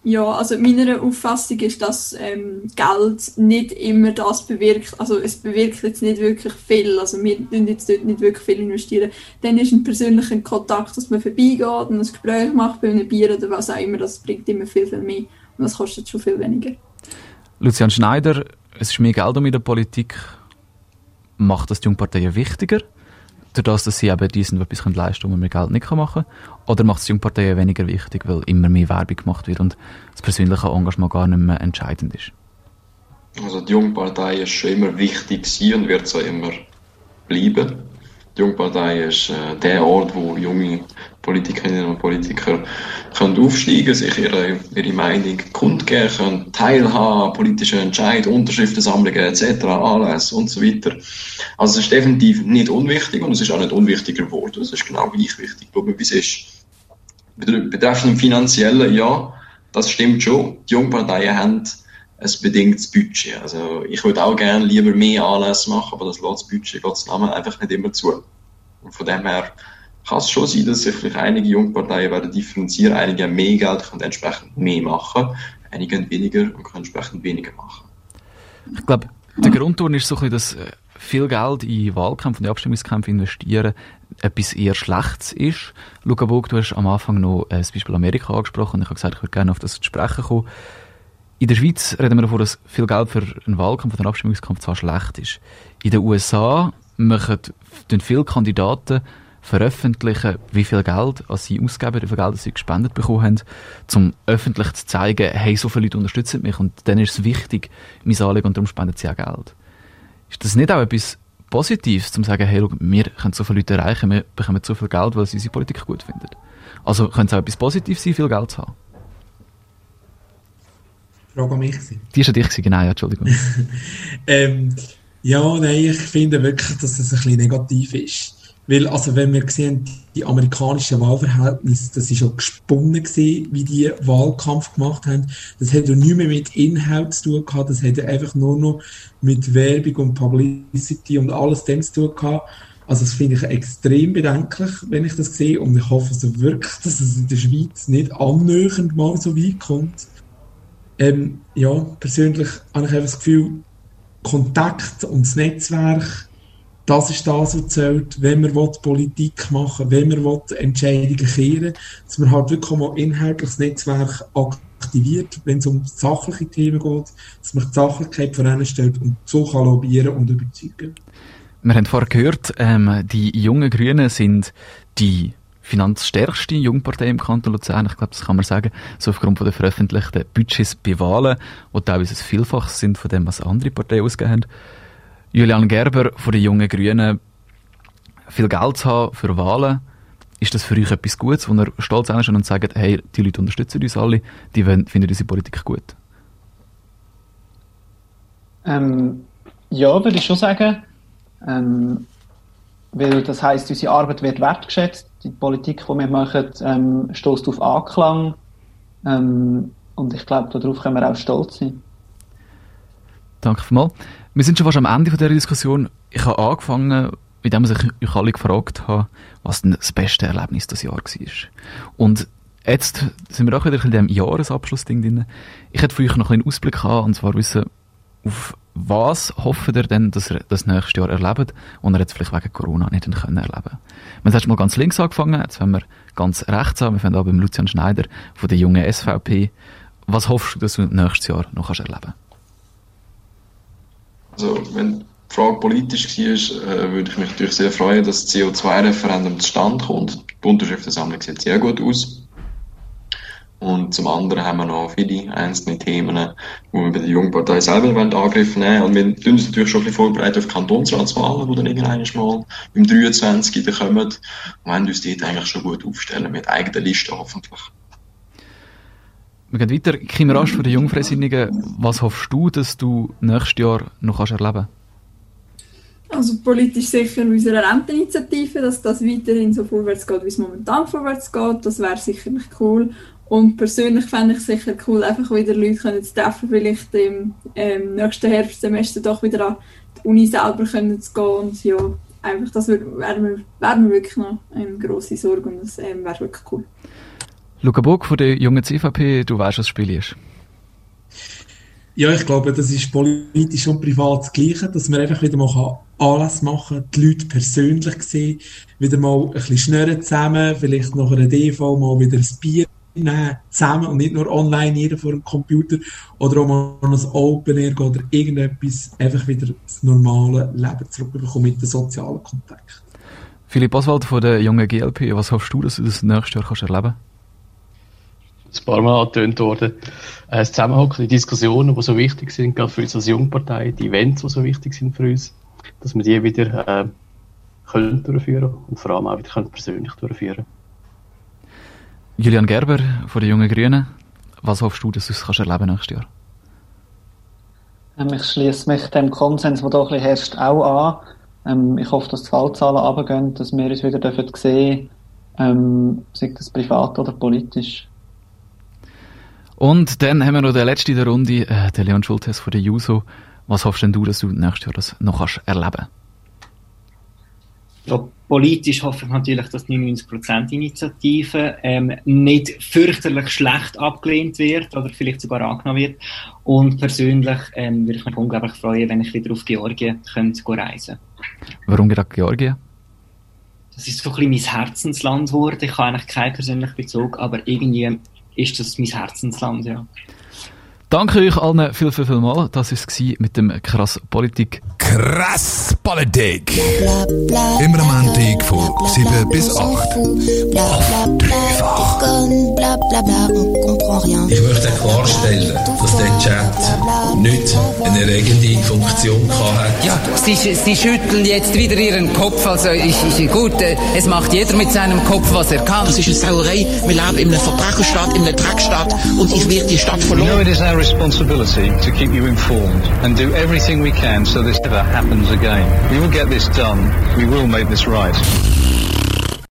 Ja, also meiner Auffassung ist, dass ähm, Geld nicht immer das bewirkt. Also es bewirkt jetzt nicht wirklich viel. Also wir investieren jetzt dort nicht wirklich viel investieren. Dann ist ein persönlicher Kontakt, dass man vorbeigeht und ein Gespräch macht bei einem Bier oder was auch immer. Das bringt immer viel, viel mehr. Und das kostet schon viel weniger. Lucian Schneider, es ist mehr Geld um in der Politik. Macht das die Jungparteien wichtiger? Dadurch, dass sie eben diesen etwas leisten können, wo man Geld nicht machen kann? Oder macht es die Jungparteien weniger wichtig, weil immer mehr Werbung gemacht wird und das persönliche Engagement gar nicht mehr entscheidend ist? Also die Jungpartei ist schon immer wichtig und wird so immer bleiben. Die Jungpartei ist äh, der Ort, wo junge Politikerinnen und Politiker können aufsteigen, sich ihre, ihre Meinung kundgeben können, teilhaben, politische Entscheidungen, Unterschriftensammlungen etc., Anlässe und so weiter. Also es ist definitiv nicht unwichtig und es ist auch nicht unwichtiger geworden. Es ist genau gleich wichtig, glaube ich, wie es ist. Betreffend Finanziellen, ja, das stimmt schon. Die Jungparteien haben ein bedingtes Budget. Also ich würde auch gerne lieber mehr Anlässe machen, aber das lässt das Budget Gottes Namen einfach nicht immer zu. Und von dem her kann es schon sein, dass sich einige Jungparteien werden differenzieren, einige haben mehr Geld können entsprechend mehr machen, einige haben weniger und können entsprechend weniger machen. Ich glaube, der Grundton ist so dass äh, viel Geld in Wahlkämpfe und Abstimmungskämpfe investieren etwas eher Schlechtes ist. Luca Bog, du hast am Anfang noch äh, das Beispiel Amerika angesprochen und ich habe gesagt, ich würde gerne auf das zu sprechen kommen. In der Schweiz reden wir davon, dass viel Geld für einen Wahlkampf, für einen Abstimmungskampf zwar schlecht ist. In den USA machen viele Kandidaten veröffentlichen, wie viel Geld als sie ausgeben, wie viel Geld sie gespendet bekommen haben, um öffentlich zu zeigen, hey, so viele Leute unterstützen mich und dann ist es wichtig, mein Anliegen und darum spenden sie auch Geld. Ist das nicht auch etwas Positives, um zu sagen, hey, wir können so viele Leute erreichen, wir bekommen so viel Geld, weil sie unsere Politik gut finden? Also könnte es auch etwas Positives sein, viel Geld zu haben? Frage an mich. Die ist an dich, genau, ja, Entschuldigung. ähm, ja, nein, ich finde wirklich, dass es ein bisschen negativ ist. Weil, also, wenn wir sehen, die amerikanischen Wahlverhältnisse, das ist schon gesponnen gewesen, wie die Wahlkampf gemacht haben. Das hat ja nicht mehr mit Inhalt zu tun gehabt, das hat einfach nur noch mit Werbung und Publicity und alles dem zu tun gehabt. Also, das finde ich extrem bedenklich, wenn ich das sehe. Und ich hoffe so wirklich, dass es in der Schweiz nicht annähernd mal so weit kommt. Ähm, ja, persönlich habe ich das Gefühl, Kontakt und das Netzwerk das ist das, was zählt, wenn man Politik machen will, wenn man Entscheidungen kehren dass man halt wirklich mal inhaltliches Netzwerk aktiviert, wenn es um sachliche Themen geht, dass man die Sachlichkeit voranstellt und so kann lobbyieren und überzeugen. Wir haben vorher gehört, ähm, die jungen Grünen sind die finanzstärkste Jungpartei im Kanton Luzern. Ich glaube, das kann man sagen, so aufgrund von der veröffentlichten Budgets bei Wahlen, die teilweise ein Vielfaches sind von dem, was andere Parteien ausgegeben haben. Julian Gerber von den Jungen Grünen, viel Geld zu haben für Wahlen, ist das für euch etwas Gutes, wo ihr stolz sind und sagt, hey, die Leute unterstützen uns alle, die finden unsere Politik gut? Ähm, ja, würde ich schon sagen. Ähm, weil das heißt, unsere Arbeit wird wertgeschätzt, die Politik, die wir machen, ähm, stößt auf Anklang. Ähm, und ich glaube, darauf können wir auch stolz sein. Danke vielmals. Wir sind schon fast am Ende dieser Diskussion. Ich habe angefangen, indem ich euch alle gefragt habe, was denn das beste Erlebnis des Jahres war. Und jetzt sind wir auch wieder in diesem Jahresabschlussding drin. Ich hätte für euch noch einen Ausblick haben, und zwar wissen, auf was hofft ihr denn, dass ihr das nächste Jahr erlebt und ihr jetzt vielleicht wegen Corona nicht können erleben Wir haben mal ganz links angefangen, jetzt fangen wir ganz rechts an. Wir fangen an beim Lucian Schneider von der jungen SVP. Was hoffst du, dass du nächstes Jahr noch erleben kannst? Also, wenn die Frage politisch war, äh, würde ich mich natürlich sehr freuen, dass das CO2-Referendum zustande kommt. Die Unterschriftensammlung sieht sehr gut aus. Und zum anderen haben wir noch viele einzelne Themen, wo wir bei der Jungpartei selber wollen Angriff nehmen Und wir tun uns natürlich schon ein bisschen vorbereitet auf Kantonsratswahlen, die dann irgendwann mal im 23. kommen. Und wollen uns dort eigentlich schon gut aufstellen, mit eigenen Listen hoffentlich. Wir gehen weiter. Kim Rasch von den Jungfreisinnigen. Was hoffst du, dass du nächstes Jahr noch kannst erleben Also politisch sicher unsere Renteninitiative, dass das weiterhin so vorwärts geht, wie es momentan vorwärts geht. Das wäre sicherlich cool. Und persönlich fände ich es sicher cool, einfach wieder Leute können zu treffen, vielleicht im ähm, nächsten Herbstsemester doch wieder an die Uni selber können zu gehen. Und ja, einfach das wäre mir, wär mir wirklich noch eine grosse Sorge und das ähm, wäre wirklich cool. Luca Burg von der jungen CVP, du weißt, was das Spiel ist. Ja, ich glaube, das ist politisch und privat das Gleiche, dass man einfach wieder mal Anlass machen kann, die Leute persönlich sehen, wieder mal ein bisschen schnurren zusammen, vielleicht nach einer DV mal wieder ein Bier zusammen und nicht nur online jeder vor dem Computer oder auch mal an ein Open Air oder irgendetwas, einfach wieder das normale Leben zurückbekommen mit dem sozialen Kontakt. Philipp Oswald von der jungen GLP, was hoffst du, dass du das nächste Jahr kannst erleben kannst? ein paar Mal angetönt worden. Das Zusammenhocken, die Diskussionen, die so wichtig sind, gerade für uns als Jungpartei, die Events, die so wichtig sind für uns, dass wir die wieder äh, können durchführen und vor allem auch wieder können persönlich durchführen Julian Gerber von den Jungen Grünen, was hoffst du, dass du es kannst erleben nächstes Jahr? Ähm, ich schließe mich dem Konsens, der hier herrscht, auch an. Ähm, ich hoffe, dass die Fallzahlen runtergehen, dass wir uns wieder dürfen sehen ähm, sei das privat oder politisch. Und dann haben wir noch den letzten in der Runde, äh, den Leon Schultes von der JUSO. Was hoffst denn du, dass du nächstes Jahr das noch kannst erleben ja, politisch hoffe ich natürlich, dass die 99%-Initiative ähm, nicht fürchterlich schlecht abgelehnt wird oder vielleicht sogar angenommen wird. Und persönlich ähm, würde ich mich unglaublich freuen, wenn ich wieder auf Georgien könnte reisen Warum gerade Georgien? das ist so ein bisschen mein Herzensland geworden. Ich habe eigentlich keinen persönlichen Bezug, aber irgendwie ist das mein Herzensland, ja. Danke euch allen viel, viel, viel mal. Das war es mit dem Krass Politik. Krass Politik. Immer am Montag von 7 bis 8. Auf dreifach. Ich möchte klarstellen, dass der Chat nicht eine erregende Funktion hatte. Ja, Sie, Sie schütteln jetzt wieder Ihren Kopf. Also ich, ich, gut, äh, es macht jeder mit seinem Kopf, was er kann. Das ist eine Sauerei. Wir leben in einer Verbrecherstadt, in einer Dreckstadt und ich werde die Stadt verloren. Responsibility to keep you informed and do everything we can so this never happens again. We will get this done. We will make this right.